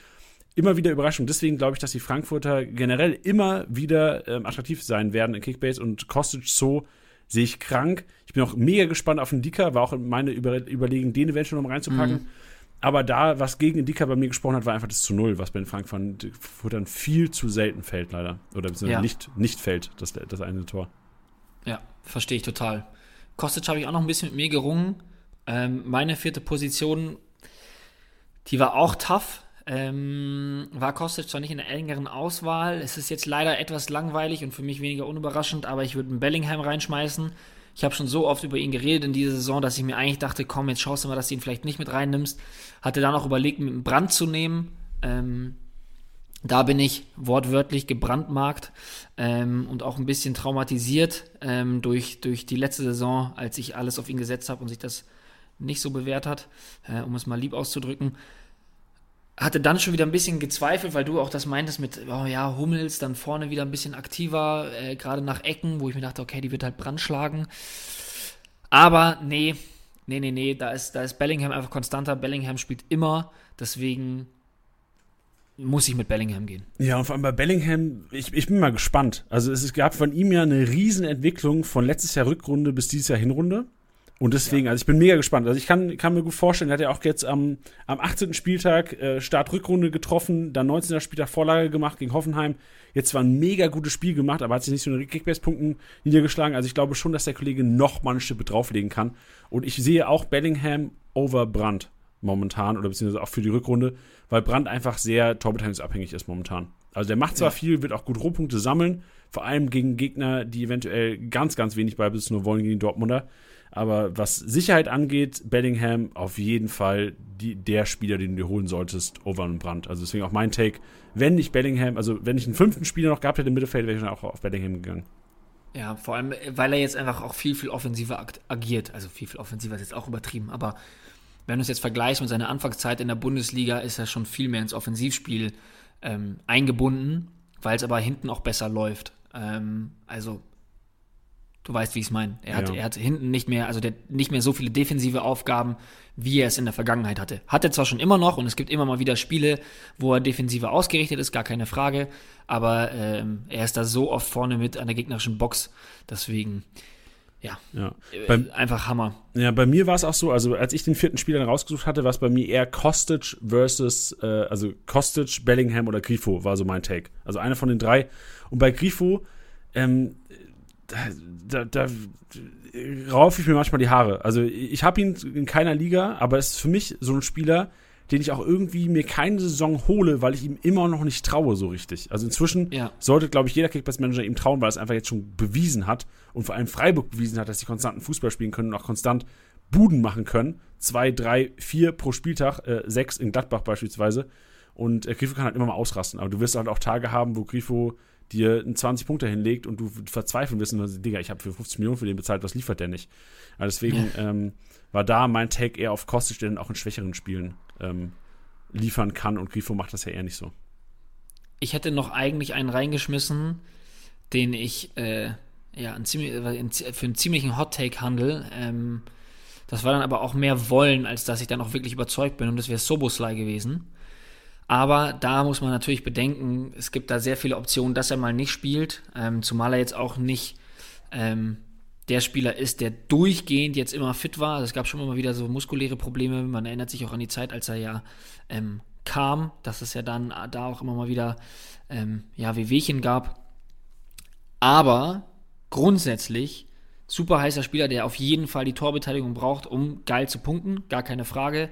[SPEAKER 1] Immer wieder Überraschung. Deswegen glaube ich, dass die Frankfurter generell immer wieder ähm, attraktiv sein werden in Kickbase und Kostic so sehe ich krank. Ich bin auch mega gespannt auf den Dicker, war auch meine Über Überlegung, den eventuell noch mal reinzupacken. Aber da, was gegen den Dicker bei mir gesprochen hat, war einfach das zu Null, was bei den Frankfurtern viel zu selten fällt, leider. Oder beziehungsweise
[SPEAKER 3] Ja.
[SPEAKER 1] nicht, nicht fällt, das, das eine Tor.
[SPEAKER 3] Ja, verstehe ich total. Kostic habe ich auch noch ein bisschen mit mir gerungen. Ähm, meine vierte Position, die war auch tough. Ähm, war Kostic zwar nicht in der engeren Auswahl. Es ist jetzt leider etwas langweilig und für mich weniger unüberraschend, aber ich würde einen Bellingham reinschmeißen. Ich habe schon so oft über ihn geredet in dieser Saison, dass ich mir eigentlich dachte, komm, jetzt schaust du mal, dass du ihn vielleicht nicht mit reinnimmst. Hatte dann auch überlegt, mit einem Brand zu nehmen. Ähm, da bin ich wortwörtlich gebrandmarkt ähm, und auch ein bisschen traumatisiert ähm, durch, durch die letzte Saison, als ich alles auf ihn gesetzt habe und sich das nicht so bewährt hat, äh, um es mal lieb auszudrücken. hatte dann schon wieder ein bisschen gezweifelt, weil du auch das meintest mit, oh ja, Hummels dann vorne wieder ein bisschen aktiver, äh, gerade nach Ecken, wo ich mir dachte, okay, die wird halt Brand schlagen. Aber nee, nee, nee, nee, da ist, da ist Bellingham einfach konstanter. Bellingham spielt immer, deswegen muss ich mit Bellingham gehen.
[SPEAKER 1] Ja, und vor allem bei Bellingham, ich, ich bin mal gespannt. Also es gab von ihm ja eine Riesenentwicklung von letztes Jahr Rückrunde bis dieses Jahr Hinrunde. Und deswegen, ja. also ich bin mega gespannt. Also ich kann, kann mir gut vorstellen, er hat ja auch jetzt am, am 18. Spieltag äh, Start-Rückrunde getroffen, dann 19. Spieltag Vorlage gemacht gegen Hoffenheim. Jetzt zwar ein mega gutes Spiel gemacht, aber hat sich nicht so in Kickbase-Punkten niedergeschlagen. Also ich glaube schon, dass der Kollege noch mal eine Schippe drauflegen kann. Und ich sehe auch Bellingham over Brandt momentan oder beziehungsweise auch für die Rückrunde, weil Brandt einfach sehr torbeteiligungsabhängig ist momentan. Also der macht zwar ja. viel, wird auch gut Rohpunkte sammeln, vor allem gegen Gegner, die eventuell ganz, ganz wenig Ballbesitz nur wollen gegen die Dortmunder. Aber was Sicherheit angeht, Bellingham auf jeden Fall die, der Spieler, den du dir holen solltest, over und Brandt. Also deswegen auch mein Take. Wenn ich Bellingham, also wenn ich einen fünften Spieler noch gehabt hätte im Mittelfeld, wäre ich dann auch auf Bellingham gegangen.
[SPEAKER 3] Ja, vor allem, weil er jetzt einfach auch viel, viel offensiver agiert. Also viel, viel offensiver ist jetzt auch übertrieben. Aber wenn du es jetzt vergleichst mit seiner Anfangszeit in der Bundesliga, ist er schon viel mehr ins Offensivspiel ähm, eingebunden, weil es aber hinten auch besser läuft. Ähm, also Du weißt, wie ich es meine. Er hat, ja. er hat hinten nicht mehr, also der, nicht mehr so viele defensive Aufgaben, wie er es in der Vergangenheit hatte. Hat er zwar schon immer noch und es gibt immer mal wieder Spiele, wo er defensiver ausgerichtet ist, gar keine Frage, aber ähm, er ist da so oft vorne mit an der gegnerischen Box, deswegen, ja,
[SPEAKER 1] ja.
[SPEAKER 3] Äh, bei, einfach Hammer.
[SPEAKER 1] Ja, bei mir war es auch so, also als ich den vierten Spieler dann rausgesucht hatte, war es bei mir eher Kostic versus, äh, also Kostic, Bellingham oder Grifo war so mein Take. Also einer von den drei. Und bei Grifo, ähm, da, da, da raufe ich mir manchmal die Haare. Also ich habe ihn in keiner Liga, aber es ist für mich so ein Spieler, den ich auch irgendwie mir keine Saison hole, weil ich ihm immer noch nicht traue so richtig. Also inzwischen ja. sollte, glaube ich, jeder Kickbase-Manager ihm trauen, weil er es einfach jetzt schon bewiesen hat und vor allem Freiburg bewiesen hat, dass sie konstanten Fußball spielen können und auch konstant Buden machen können. Zwei, drei, vier pro Spieltag, äh, sechs in Gladbach beispielsweise. Und äh, Grifo kann halt immer mal ausrasten. Aber du wirst halt auch Tage haben, wo Grifo dir einen 20 Punkte hinlegt und du verzweifeln wirst und dann, Digga, ich habe für 50 Millionen für den bezahlt, was liefert der nicht? Also deswegen ja. ähm, war da mein Take eher auf Kostisch, der dann auch in schwächeren Spielen ähm, liefern kann und Grifo macht das ja eher nicht so.
[SPEAKER 3] Ich hätte noch eigentlich einen reingeschmissen, den ich äh, ja, ein ziemlich, für einen ziemlichen Hot-Take handle. Ähm, das war dann aber auch mehr Wollen, als dass ich dann auch wirklich überzeugt bin und das wäre Soboslai gewesen. Aber da muss man natürlich bedenken, es gibt da sehr viele Optionen, dass er mal nicht spielt, ähm, zumal er jetzt auch nicht ähm, der Spieler ist, der durchgehend jetzt immer fit war. Es gab schon immer wieder so muskuläre Probleme. Man erinnert sich auch an die Zeit, als er ja ähm, kam, dass es ja dann da auch immer mal wieder ähm, ja, Wehwehchen gab. Aber grundsätzlich super heißer Spieler, der auf jeden Fall die Torbeteiligung braucht, um geil zu punkten, gar keine Frage.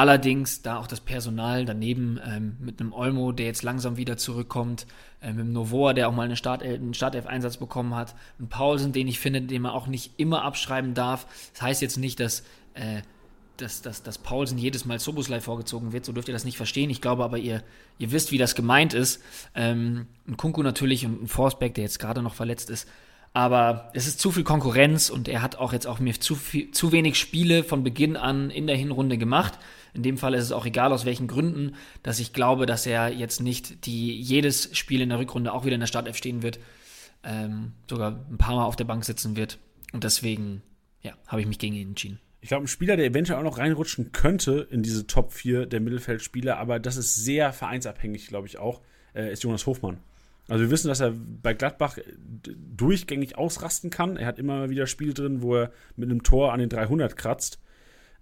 [SPEAKER 3] Allerdings da auch das Personal daneben ähm, mit einem Olmo, der jetzt langsam wieder zurückkommt, äh, mit einem Novoa, der auch mal eine Start, äh, einen Startelf-Einsatz bekommen hat, ein Paulsen, den ich finde, den man auch nicht immer abschreiben darf. Das heißt jetzt nicht, dass, äh, dass, dass, dass Paulsen jedes Mal Soboslai vorgezogen wird, so dürft ihr das nicht verstehen. Ich glaube aber, ihr, ihr wisst, wie das gemeint ist. Ähm, ein Kunku natürlich und ein Forsberg, der jetzt gerade noch verletzt ist, aber es ist zu viel Konkurrenz und er hat auch jetzt auch mir zu, viel, zu wenig Spiele von Beginn an in der Hinrunde gemacht. In dem Fall ist es auch egal, aus welchen Gründen, dass ich glaube, dass er jetzt nicht die, jedes Spiel in der Rückrunde auch wieder in der Startelf stehen wird, ähm, sogar ein paar Mal auf der Bank sitzen wird. Und deswegen, ja, habe ich mich gegen ihn entschieden.
[SPEAKER 1] Ich glaube, ein Spieler, der eventuell auch noch reinrutschen könnte in diese Top 4 der Mittelfeldspieler, aber das ist sehr vereinsabhängig, glaube ich auch, äh, ist Jonas Hofmann. Also wir wissen, dass er bei Gladbach durchgängig ausrasten kann. Er hat immer wieder Spiele drin, wo er mit einem Tor an den 300 kratzt.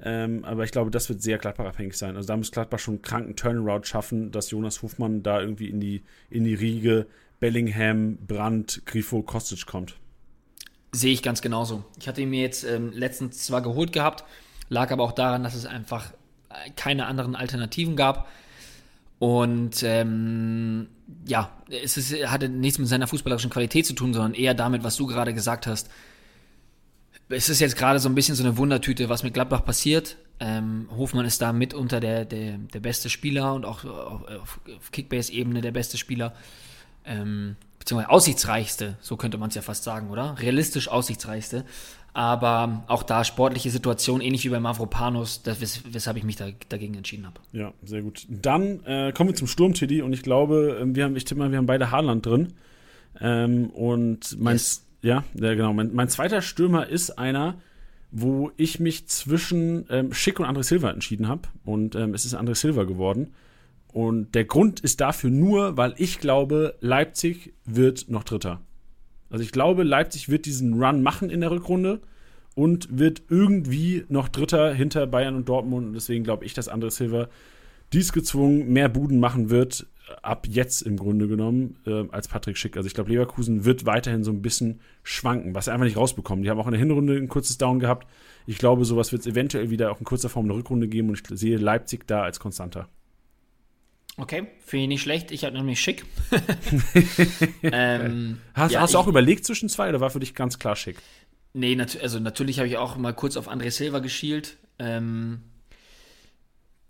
[SPEAKER 1] Ähm, aber ich glaube, das wird sehr Gladbach-abhängig sein. Also da muss Gladbach schon einen kranken Turnaround schaffen, dass Jonas Hofmann da irgendwie in die, in die Riege Bellingham, Brandt, Grifo, Kostic kommt.
[SPEAKER 3] Sehe ich ganz genauso. Ich hatte ihn mir jetzt ähm, letztens zwar geholt gehabt, lag aber auch daran, dass es einfach äh, keine anderen Alternativen gab. Und ähm, ja, es ist, hatte nichts mit seiner fußballerischen Qualität zu tun, sondern eher damit, was du gerade gesagt hast es ist jetzt gerade so ein bisschen so eine Wundertüte, was mit Gladbach passiert. Ähm, Hofmann ist da mitunter der, der, der beste Spieler und auch auf, auf Kickbase-Ebene der beste Spieler. Ähm, beziehungsweise aussichtsreichste, so könnte man es ja fast sagen, oder? Realistisch aussichtsreichste. Aber auch da sportliche Situation, ähnlich wie bei Mavropanos, das, wes weshalb ich mich da, dagegen entschieden habe.
[SPEAKER 1] Ja, sehr gut. Dann äh, kommen wir zum Sturm, Tiddy. Und ich glaube, ähm, wir haben, ich tippe mal, wir haben beide Haaland drin. Ähm, und mein, yes. ja, ja, genau. Mein, mein, zweiter Stürmer ist einer, wo ich mich zwischen ähm, Schick und André Silva entschieden habe. Und ähm, es ist André Silva geworden. Und der Grund ist dafür nur, weil ich glaube, Leipzig wird noch Dritter. Also ich glaube, Leipzig wird diesen Run machen in der Rückrunde und wird irgendwie noch Dritter hinter Bayern und Dortmund. Und deswegen glaube ich, dass André Silva dies gezwungen mehr Buden machen wird, ab jetzt im Grunde genommen, äh, als Patrick Schick. Also ich glaube, Leverkusen wird weiterhin so ein bisschen schwanken, was sie einfach nicht rausbekommen. Die haben auch in der Hinrunde ein kurzes Down gehabt. Ich glaube, sowas wird es eventuell wieder auch in kurzer Form eine Rückrunde geben und ich sehe Leipzig da als konstanter.
[SPEAKER 3] Okay, finde ich nicht schlecht. Ich habe nämlich schick.
[SPEAKER 1] ähm, hast, ja, hast du auch überlegt zwischen zwei oder war für dich ganz klar schick?
[SPEAKER 3] Nee, nat also natürlich habe ich auch mal kurz auf André Silva geschielt. Ähm,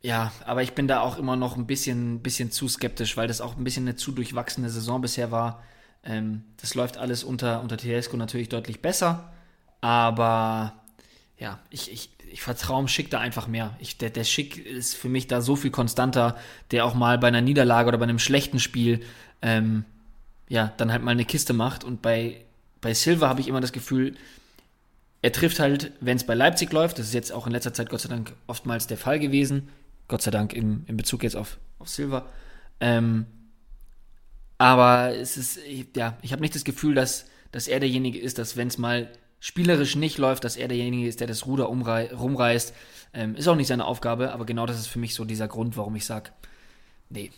[SPEAKER 3] ja, aber ich bin da auch immer noch ein bisschen, bisschen zu skeptisch, weil das auch ein bisschen eine zu durchwachsene Saison bisher war. Ähm, das läuft alles unter, unter Tedesco natürlich deutlich besser. Aber ja, ich, ich, ich vertraue dem Schick da einfach mehr. Ich, der, der Schick ist für mich da so viel konstanter, der auch mal bei einer Niederlage oder bei einem schlechten Spiel ähm, ja, dann halt mal eine Kiste macht. Und bei, bei Silva habe ich immer das Gefühl, er trifft halt, wenn es bei Leipzig läuft, das ist jetzt auch in letzter Zeit Gott sei Dank oftmals der Fall gewesen, Gott sei Dank im, in Bezug jetzt auf, auf Silva. Ähm, aber es ist, ja, ich habe nicht das Gefühl, dass, dass er derjenige ist, dass wenn es mal spielerisch nicht läuft, dass er derjenige ist, der das Ruder rumreißt. Ähm, ist auch nicht seine Aufgabe, aber genau das ist für mich so dieser Grund, warum ich sage, nee,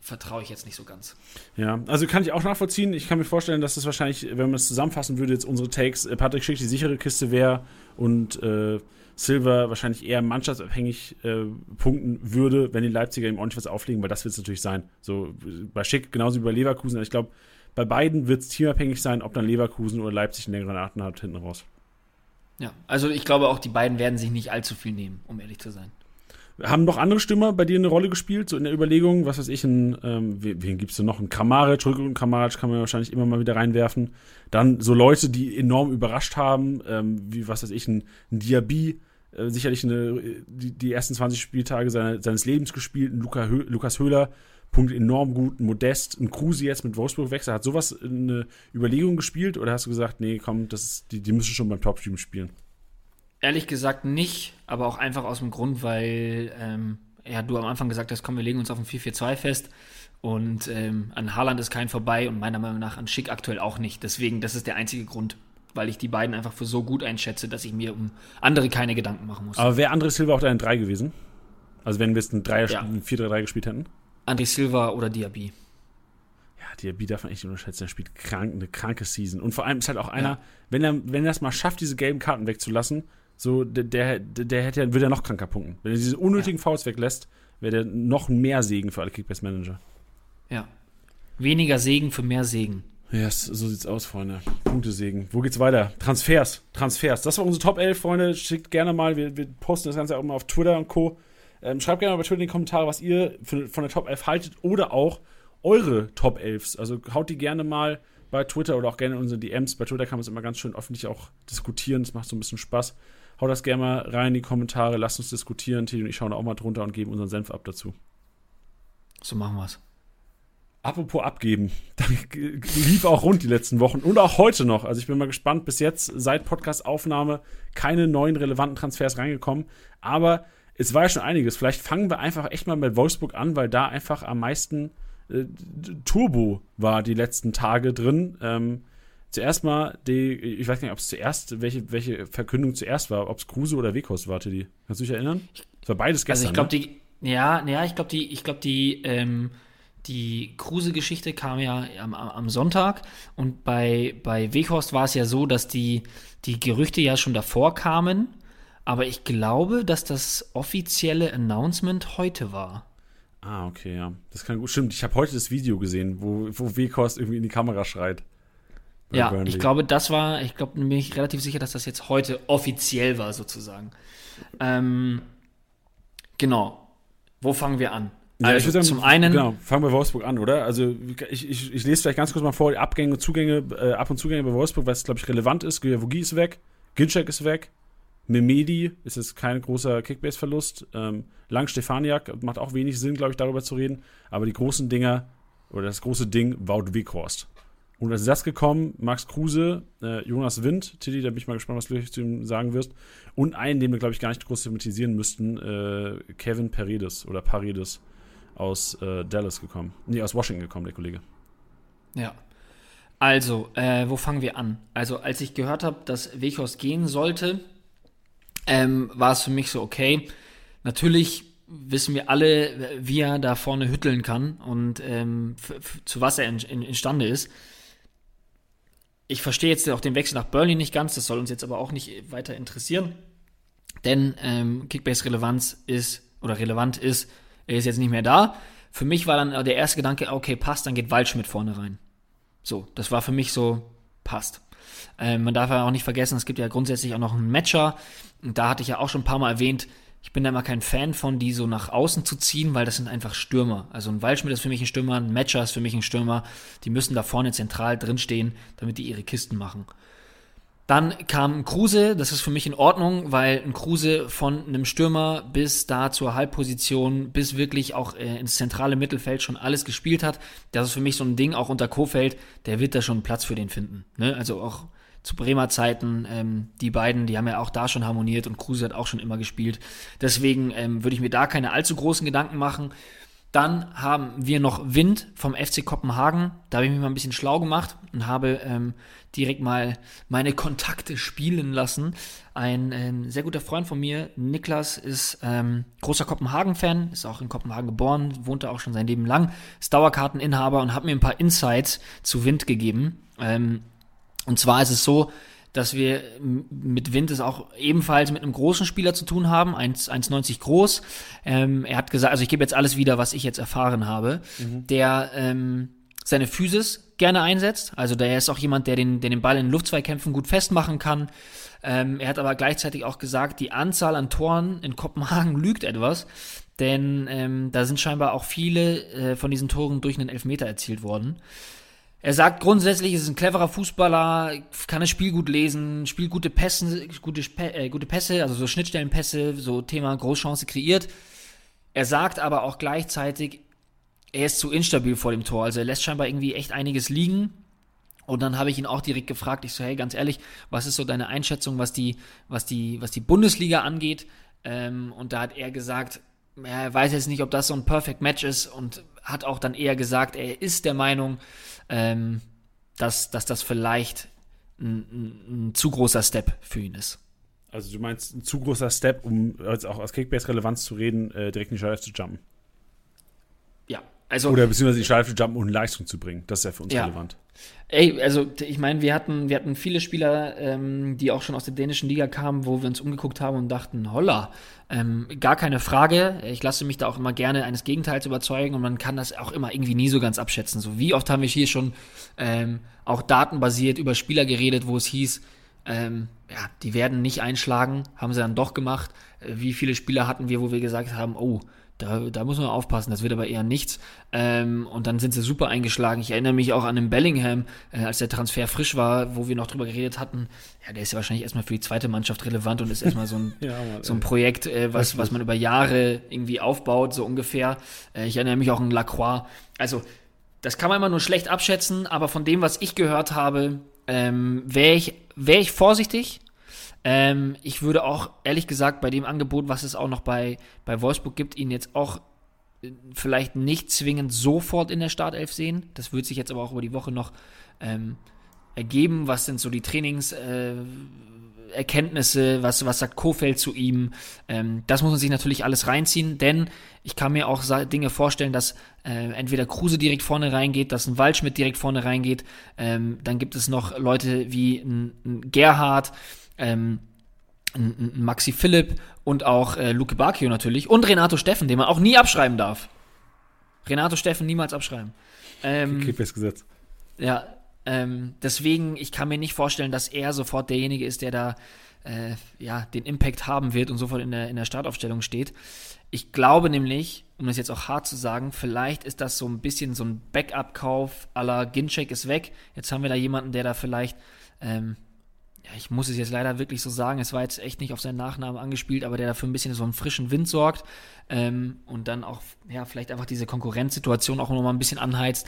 [SPEAKER 3] vertraue ich jetzt nicht so ganz.
[SPEAKER 1] Ja, also kann ich auch nachvollziehen. Ich kann mir vorstellen, dass das wahrscheinlich, wenn man es zusammenfassen würde, jetzt unsere Takes, äh, Patrick Schick die sichere Kiste wäre und äh, Silver wahrscheinlich eher mannschaftsabhängig äh, punkten würde, wenn die Leipziger ihm ordentlich was auflegen, weil das wird es natürlich sein. So bei Schick genauso wie bei Leverkusen. Ich glaube, bei beiden wird es teamabhängig sein, ob dann Leverkusen oder Leipzig einen längeren Atem hat hinten raus.
[SPEAKER 3] Ja, also ich glaube auch, die beiden werden sich nicht allzu viel nehmen, um ehrlich zu sein.
[SPEAKER 1] Haben noch andere Stürmer bei dir eine Rolle gespielt, so in der Überlegung? Was weiß ich, ein, ähm, wen gibt es denn noch? Ein Kramaric, Rückrund Kramaric kann man wahrscheinlich immer mal wieder reinwerfen. Dann so Leute, die enorm überrascht haben, ähm, wie, was weiß ich, ein, ein Diaby, äh, sicherlich eine, die, die, ersten 20 Spieltage seine, seines Lebens gespielt, ein Luca Hö Lukas Höhler, Punkt enorm gut, Modest, ein Kruse jetzt mit Wolfsburg wechsel. Hat sowas eine Überlegung gespielt oder hast du gesagt, nee, komm, das ist, die, die müssen schon beim Top-Team spielen?
[SPEAKER 3] Ehrlich gesagt nicht, aber auch einfach aus dem Grund, weil ähm, ja, du am Anfang gesagt hast, komm, wir legen uns auf ein 4-4-2 fest. Und ähm, an Haaland ist kein vorbei und meiner Meinung nach an Schick aktuell auch nicht. Deswegen, das ist der einzige Grund, weil ich die beiden einfach für so gut einschätze, dass ich mir um andere keine Gedanken machen muss.
[SPEAKER 1] Aber wäre André Silva auch dein 3 gewesen? Also wenn wir jetzt ein 4-3-3 gespielt hätten?
[SPEAKER 3] André Silva oder Diaby.
[SPEAKER 1] Ja, Diaby darf man echt nicht unterschätzen. Er spielt krank, eine kranke Season. Und vor allem ist halt auch einer, ja. wenn er, wenn er es mal schafft, diese gelben Karten wegzulassen, so, der, der, der hätte, würde er noch kranker punkten. Wenn er diese unnötigen ja. Fouls weglässt, wäre der noch mehr Segen für alle Kickbase-Manager.
[SPEAKER 3] Ja. Weniger Segen für mehr Segen.
[SPEAKER 1] Ja, yes, so sieht's aus, Freunde. Punktesegen. Wo geht's weiter? Transfers. Transfers. Das war unsere Top 11, Freunde. Schickt gerne mal. Wir, wir posten das Ganze auch mal auf Twitter und Co. Ähm, schreibt gerne mal bei Twitter in die Kommentare, was ihr für, von der Top 11 haltet oder auch eure Top 11s. Also haut die gerne mal bei Twitter oder auch gerne in unsere DMs. Bei Twitter kann man es immer ganz schön öffentlich auch diskutieren. Das macht so ein bisschen Spaß. Haut das gerne mal rein in die Kommentare. Lasst uns diskutieren. Teddy und ich schauen auch mal drunter und geben unseren Senf ab dazu.
[SPEAKER 3] So machen wir es.
[SPEAKER 1] Apropos abgeben, da lief auch rund die letzten Wochen und auch heute noch. Also ich bin mal gespannt, bis jetzt seit Podcast-Aufnahme keine neuen relevanten Transfers reingekommen. Aber es war ja schon einiges. Vielleicht fangen wir einfach echt mal mit Wolfsburg an, weil da einfach am meisten äh, Turbo war die letzten Tage drin. Ähm, zuerst mal, die, ich weiß nicht, ob es zuerst, welche, welche Verkündung zuerst war, ob es Kruse oder Wekos war, die. Kannst du dich erinnern? Es war beides gestern.
[SPEAKER 3] Also ich glaube, ne? die, ja, ja, ich glaube, die, ich glaube, die, ähm, die Kruse-Geschichte kam ja am, am, Sonntag und bei, bei Weghorst war es ja so, dass die, die Gerüchte ja schon davor kamen aber ich glaube, dass das offizielle Announcement heute war.
[SPEAKER 1] Ah, okay, ja. Das kann gut. Stimmt, ich habe heute das Video gesehen, wo, wo Weghorst irgendwie in die Kamera schreit.
[SPEAKER 3] Ja, Burnley. ich glaube, das war, ich glaube, bin ich relativ sicher, dass das jetzt heute offiziell war, sozusagen. Ähm, genau. Wo fangen wir an?
[SPEAKER 1] Ja, also, ich würde sagen, zum einen. Genau, fangen wir Wolfsburg an, oder? Also, ich, ich, ich lese vielleicht ganz kurz mal vor, Abgänge Zugänge, äh, Ab- und Zugänge bei Wolfsburg, weil es, glaube ich, relevant ist. Guillermo ist weg. Ginczek ist weg. Memedi ist jetzt kein großer Kickbase-Verlust. Ähm, Lang Stefaniak macht auch wenig Sinn, glaube ich, darüber zu reden. Aber die großen Dinger, oder das große Ding, Wout Weghorst. Und als das gekommen, Max Kruse, äh, Jonas Wind, Tilly, da bin ich mal gespannt, was du zu ihm sagen wirst. Und einen, den wir, glaube ich, gar nicht groß thematisieren müssten, äh, Kevin Paredes oder Paredes aus äh, Dallas gekommen. Nee, aus Washington gekommen, der Kollege.
[SPEAKER 3] Ja. Also, äh, wo fangen wir an? Also, als ich gehört habe, dass Weghorst gehen sollte, ähm, war es für mich so, okay, natürlich wissen wir alle, wie er da vorne hütteln kann und ähm, zu was er in, in, imstande ist. Ich verstehe jetzt auch den Wechsel nach Burnley nicht ganz, das soll uns jetzt aber auch nicht weiter interessieren, denn ähm, Kickbase-Relevanz ist, oder relevant ist, er ist jetzt nicht mehr da. Für mich war dann der erste Gedanke, okay, passt, dann geht Waldschmidt vorne rein. So, das war für mich so, passt. Ähm, man darf ja auch nicht vergessen, es gibt ja grundsätzlich auch noch einen Matcher. Und da hatte ich ja auch schon ein paar Mal erwähnt, ich bin da immer kein Fan von, die so nach außen zu ziehen, weil das sind einfach Stürmer. Also ein Waldschmidt ist für mich ein Stürmer, ein Matcher ist für mich ein Stürmer. Die müssen da vorne zentral drinstehen, damit die ihre Kisten machen. Dann kam ein Kruse, das ist für mich in Ordnung, weil ein Kruse von einem Stürmer bis da zur Halbposition, bis wirklich auch äh, ins zentrale Mittelfeld schon alles gespielt hat. Das ist für mich so ein Ding, auch unter Kofeld, der wird da schon Platz für den finden. Ne? Also auch zu Bremer Zeiten, ähm, die beiden, die haben ja auch da schon harmoniert und Kruse hat auch schon immer gespielt. Deswegen ähm, würde ich mir da keine allzu großen Gedanken machen. Dann haben wir noch Wind vom FC Kopenhagen. Da habe ich mich mal ein bisschen schlau gemacht und habe ähm, direkt mal meine Kontakte spielen lassen. Ein ähm, sehr guter Freund von mir, Niklas, ist ähm, großer Kopenhagen-Fan, ist auch in Kopenhagen geboren, wohnt da auch schon sein Leben lang, ist Dauerkarteninhaber und hat mir ein paar Insights zu Wind gegeben. Ähm, und zwar ist es so, dass wir mit Wind es auch ebenfalls mit einem großen Spieler zu tun haben, 1,90 groß. Ähm, er hat gesagt, also ich gebe jetzt alles wieder, was ich jetzt erfahren habe, mhm. der ähm, seine Physis gerne einsetzt. Also der ist auch jemand, der den, der den Ball in Luftzweikämpfen gut festmachen kann. Ähm, er hat aber gleichzeitig auch gesagt, die Anzahl an Toren in Kopenhagen lügt etwas, denn ähm, da sind scheinbar auch viele äh, von diesen Toren durch einen Elfmeter erzielt worden. Er sagt grundsätzlich, ist ein cleverer Fußballer, kann das Spiel gut lesen, spielt gute Pässe, gute, äh, gute Pässe, also so Schnittstellenpässe, so Thema Großchance kreiert. Er sagt aber auch gleichzeitig, er ist zu instabil vor dem Tor. Also er lässt scheinbar irgendwie echt einiges liegen. Und dann habe ich ihn auch direkt gefragt, ich so, hey, ganz ehrlich, was ist so deine Einschätzung, was die, was die, was die Bundesliga angeht? Ähm, und da hat er gesagt, er weiß jetzt nicht, ob das so ein Perfect Match ist und hat auch dann eher gesagt, er ist der Meinung, ähm, dass, dass das vielleicht ein, ein, ein, zu großer Step für ihn ist.
[SPEAKER 1] Also du meinst ein zu großer Step, um jetzt auch aus Kickbase-Relevanz zu reden, äh, direkt in die Scheibe zu jumpen?
[SPEAKER 3] Ja, also.
[SPEAKER 1] Oder beziehungsweise die Scheibe zu jumpen und Leistung zu bringen. Das ist ja für uns ja. relevant.
[SPEAKER 3] Ey, also ich meine, wir hatten, wir hatten viele Spieler, ähm, die auch schon aus der dänischen Liga kamen, wo wir uns umgeguckt haben und dachten, holla, ähm, gar keine Frage. Ich lasse mich da auch immer gerne eines Gegenteils überzeugen und man kann das auch immer irgendwie nie so ganz abschätzen. So wie oft haben wir hier schon ähm, auch datenbasiert über Spieler geredet, wo es hieß, ähm, ja, die werden nicht einschlagen, haben sie dann doch gemacht. Wie viele Spieler hatten wir, wo wir gesagt haben, oh, da, da muss man aufpassen, das wird aber eher nichts. Ähm, und dann sind sie super eingeschlagen. Ich erinnere mich auch an den Bellingham, äh, als der Transfer frisch war, wo wir noch drüber geredet hatten. Ja, der ist ja wahrscheinlich erstmal für die zweite Mannschaft relevant und ist erstmal so ein, ja, Mann, so ein Projekt, äh, was, was man über Jahre irgendwie aufbaut, so ungefähr. Äh, ich erinnere mich auch an Lacroix. Also, das kann man immer nur schlecht abschätzen, aber von dem, was ich gehört habe, ähm, wäre ich, wär ich vorsichtig ähm, ich würde auch, ehrlich gesagt, bei dem Angebot, was es auch noch bei, bei Wolfsburg gibt, ihn jetzt auch äh, vielleicht nicht zwingend sofort in der Startelf sehen. Das wird sich jetzt aber auch über die Woche noch ähm, ergeben. Was sind so die Trainingserkenntnisse? Äh, was, was sagt Kofeld zu ihm? Ähm, das muss man sich natürlich alles reinziehen, denn ich kann mir auch Dinge vorstellen, dass äh, entweder Kruse direkt vorne reingeht, dass ein Waldschmidt direkt vorne reingeht. Ähm, dann gibt es noch Leute wie ein, ein Gerhard, ähm, Maxi Philipp und auch äh, Luke Bacchio natürlich und Renato Steffen, den man auch nie abschreiben darf. Renato Steffen niemals abschreiben. Ähm,
[SPEAKER 1] Gesetz.
[SPEAKER 3] Ja, ähm, deswegen, ich kann mir nicht vorstellen, dass er sofort derjenige ist, der da äh, ja, den Impact haben wird und sofort in der, in der Startaufstellung steht. Ich glaube nämlich, um das jetzt auch hart zu sagen, vielleicht ist das so ein bisschen so ein Backup-Kauf la Ginchek ist weg. Jetzt haben wir da jemanden, der da vielleicht ähm, ja, ich muss es jetzt leider wirklich so sagen, es war jetzt echt nicht auf seinen Nachnamen angespielt, aber der dafür ein bisschen so einen frischen Wind sorgt ähm, und dann auch, ja, vielleicht einfach diese Konkurrenzsituation auch nochmal ein bisschen anheizt.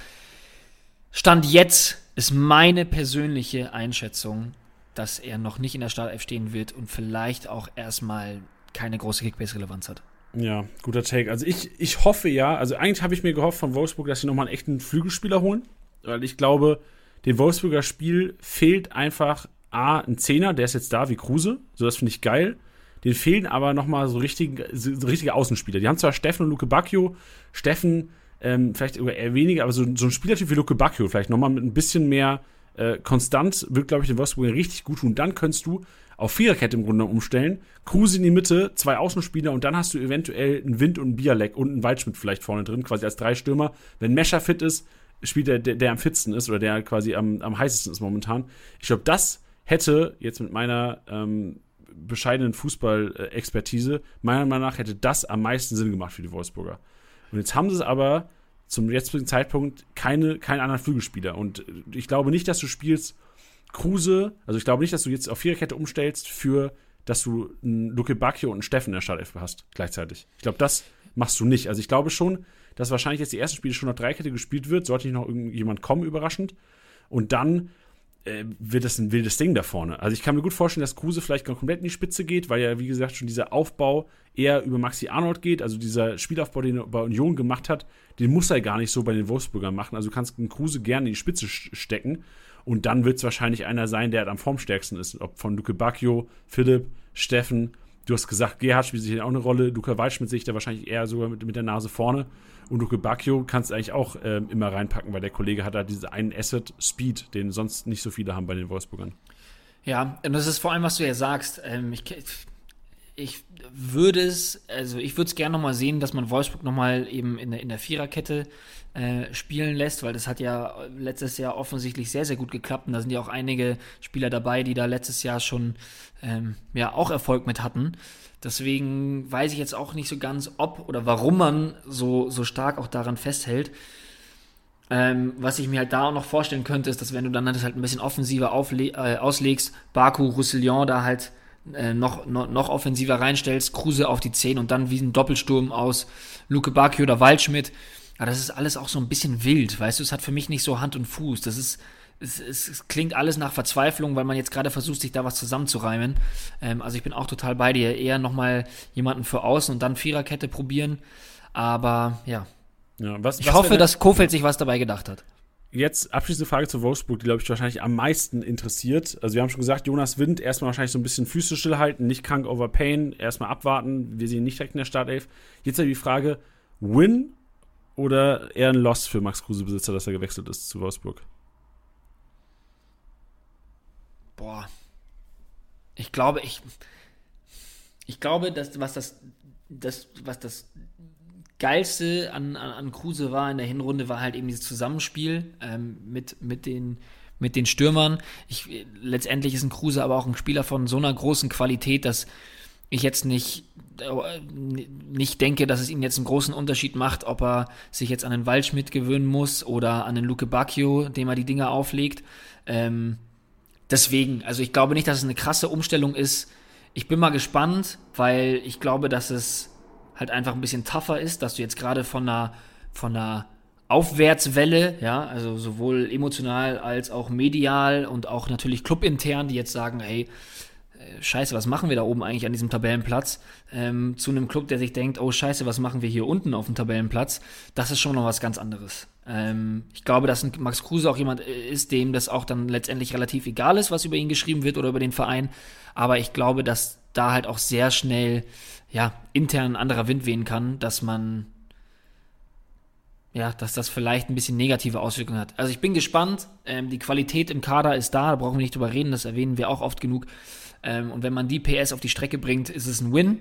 [SPEAKER 3] Stand jetzt ist meine persönliche Einschätzung, dass er noch nicht in der Startelf stehen wird und vielleicht auch erstmal keine große Kickbase-Relevanz hat.
[SPEAKER 1] Ja, guter Take. Also ich, ich hoffe ja, also eigentlich habe ich mir gehofft von Wolfsburg, dass sie nochmal einen echten Flügelspieler holen, weil ich glaube, dem Wolfsburger Spiel fehlt einfach A, ein Zehner, der ist jetzt da wie Kruse, so das finde ich geil. Den fehlen aber nochmal so, richtig, so richtige Außenspieler. Die haben zwar Steffen und Luke Bacchio, Steffen ähm, vielleicht eher weniger, aber so, so ein Spielertyp wie Luke Bacchio vielleicht nochmal mit ein bisschen mehr äh, Konstanz wird, glaube ich, den Wolfsburg richtig gut tun. Dann könntest du auf Viererkette im Grunde umstellen, Kruse in die Mitte, zwei Außenspieler und dann hast du eventuell einen Wind und einen Bialek und einen Waldschmidt vielleicht vorne drin, quasi als drei Stürmer. Wenn Mescher fit ist, spielt der, der, der am fitsten ist oder der quasi am, am heißesten ist momentan. Ich glaube, das hätte jetzt mit meiner ähm, bescheidenen Fußball-Expertise, meiner Meinung nach, hätte das am meisten Sinn gemacht für die Wolfsburger. Und jetzt haben sie es aber zum jetzigen Zeitpunkt keine, keinen anderen Flügelspieler. Und ich glaube nicht, dass du spielst Kruse, also ich glaube nicht, dass du jetzt auf Viererkette umstellst für, dass du einen Luke Bacchio und einen Steffen in der Startelf hast gleichzeitig. Ich glaube, das machst du nicht. Also ich glaube schon, dass wahrscheinlich jetzt die ersten Spiele schon auf Dreikette gespielt wird, sollte nicht noch irgendjemand kommen, überraschend. Und dann äh, wird das ein wildes Ding da vorne. Also ich kann mir gut vorstellen, dass Kruse vielleicht komplett in die Spitze geht, weil ja, wie gesagt, schon dieser Aufbau eher über Maxi Arnold geht. Also dieser Spielaufbau, den er bei Union gemacht hat, den muss er gar nicht so bei den Wolfsburgern machen. Also du kannst einen Kruse gerne in die Spitze stecken. Und dann wird es wahrscheinlich einer sein, der am formstärksten ist. Ob von Luke Bacchio, Philipp, Steffen. Du hast gesagt, Gerhard spielt sich auch eine Rolle. Luca Waldschmidt sehe ich da wahrscheinlich eher sogar mit, mit der Nase vorne. Und Luke Bacchio kannst du eigentlich auch ähm, immer reinpacken, weil der Kollege hat da diesen einen Asset Speed, den sonst nicht so viele haben bei den Wolfsburgern.
[SPEAKER 3] Ja, und das ist vor allem, was du ja sagst. Ähm, ich, ich würde es, also ich würde es gerne nochmal sehen, dass man Wolfsburg nochmal eben in der, in der Viererkette äh, spielen lässt, weil das hat ja letztes Jahr offensichtlich sehr, sehr gut geklappt. Und da sind ja auch einige Spieler dabei, die da letztes Jahr schon ähm, ja auch Erfolg mit hatten. Deswegen weiß ich jetzt auch nicht so ganz, ob oder warum man so, so stark auch daran festhält. Ähm, was ich mir halt da auch noch vorstellen könnte, ist, dass wenn du dann das halt ein bisschen offensiver äh, auslegst, Baku, Roussillon da halt äh, noch, noch, noch offensiver reinstellst, Kruse auf die 10 und dann wie ein Doppelsturm aus Luke Baki oder Waldschmidt. Ja, das ist alles auch so ein bisschen wild, weißt du, es hat für mich nicht so Hand und Fuß. Das ist, es, es, es, klingt alles nach Verzweiflung, weil man jetzt gerade versucht, sich da was zusammenzureimen. Ähm, also ich bin auch total bei dir. Eher nochmal jemanden für außen und dann Viererkette probieren. Aber ja.
[SPEAKER 1] ja was,
[SPEAKER 3] ich was hoffe, dass Kofeld sich was dabei gedacht hat.
[SPEAKER 1] Jetzt abschließende Frage zu Wolfsburg, die, glaube ich, wahrscheinlich am meisten interessiert. Also, wir haben schon gesagt, Jonas Wind erstmal wahrscheinlich so ein bisschen Füße stillhalten, nicht krank over pain, erstmal abwarten. Wir sehen nicht direkt in der Startelf. Jetzt die Frage: Win oder eher ein Loss für Max Kruse-Besitzer, dass er gewechselt ist zu Wolfsburg?
[SPEAKER 3] Boah. Ich glaube, ich. Ich glaube, dass was das, das, was das Geilste an, an, an Kruse war in der Hinrunde, war halt eben dieses Zusammenspiel ähm, mit, mit, den, mit den Stürmern. Ich, letztendlich ist ein Kruse aber auch ein Spieler von so einer großen Qualität, dass ich jetzt nicht, äh, nicht denke, dass es ihm jetzt einen großen Unterschied macht, ob er sich jetzt an den Waldschmidt gewöhnen muss oder an den Luke Bacchio, dem er die Dinger auflegt. Ähm, deswegen, also ich glaube nicht, dass es eine krasse Umstellung ist. Ich bin mal gespannt, weil ich glaube, dass es halt einfach ein bisschen tougher ist, dass du jetzt gerade von einer, von einer Aufwärtswelle, ja, also sowohl emotional als auch medial und auch natürlich clubintern, die jetzt sagen, hey, äh, Scheiße, was machen wir da oben eigentlich an diesem Tabellenplatz? Ähm, zu einem Club, der sich denkt, oh Scheiße, was machen wir hier unten auf dem Tabellenplatz? Das ist schon noch was ganz anderes. Ähm, ich glaube, dass Max Kruse auch jemand äh, ist, dem das auch dann letztendlich relativ egal ist, was über ihn geschrieben wird oder über den Verein. Aber ich glaube, dass da halt auch sehr schnell ja, intern ein anderer Wind wehen kann, dass man ja, dass das vielleicht ein bisschen negative Auswirkungen hat. Also ich bin gespannt. Ähm, die Qualität im Kader ist da, da brauchen wir nicht drüber reden, das erwähnen wir auch oft genug. Ähm, und wenn man die PS auf die Strecke bringt, ist es ein Win.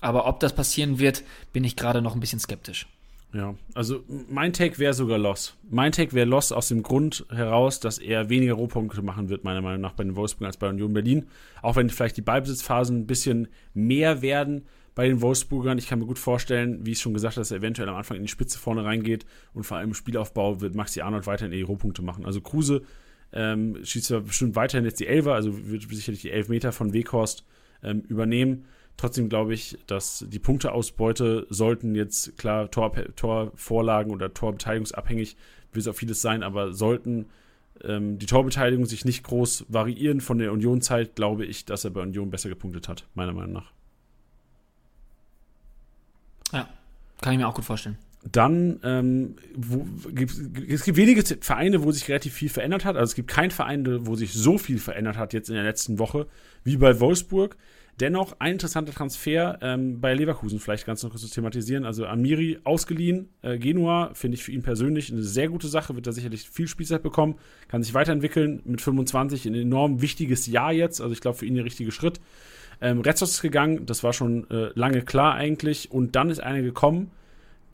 [SPEAKER 3] Aber ob das passieren wird, bin ich gerade noch ein bisschen skeptisch.
[SPEAKER 1] Ja, also mein Take wäre sogar Loss. Mein Take wäre Loss aus dem Grund heraus, dass er weniger Rohpunkte machen wird, meiner Meinung nach, bei den Wolfsburg als bei Union Berlin. Auch wenn vielleicht die Ballbesitzphasen ein bisschen mehr werden bei den Wolfsburgern. Ich kann mir gut vorstellen, wie ich schon gesagt habe, dass er eventuell am Anfang in die Spitze vorne reingeht und vor allem im Spielaufbau wird Maxi Arnold weiterhin die Rohpunkte machen. Also Kruse ähm, schießt er bestimmt weiterhin jetzt die Elfer, also wird sicherlich die Elfmeter von Weghorst ähm, übernehmen. Trotzdem glaube ich, dass die Punkteausbeute sollten jetzt klar Tor, Torvorlagen oder Torbeteiligungsabhängig, will es auch vieles sein, aber sollten ähm, die Torbeteiligung sich nicht groß variieren von der Union-Zeit, glaube ich, dass er bei Union besser gepunktet hat, meiner Meinung nach.
[SPEAKER 3] Ja, kann ich mir auch gut vorstellen.
[SPEAKER 1] Dann ähm, wo, gibt, es gibt wenige Vereine, wo sich relativ viel verändert hat. Also es gibt keinen Verein, wo sich so viel verändert hat jetzt in der letzten Woche wie bei Wolfsburg. Dennoch ein interessanter Transfer ähm, bei Leverkusen vielleicht ganz noch kurz zu thematisieren. Also Amiri ausgeliehen, äh, Genua finde ich für ihn persönlich eine sehr gute Sache, wird er sicherlich viel Spielzeit bekommen, kann sich weiterentwickeln mit 25, ein enorm wichtiges Jahr jetzt, also ich glaube für ihn der richtige Schritt. Ähm, Retzos ist gegangen, das war schon äh, lange klar eigentlich und dann ist einer gekommen,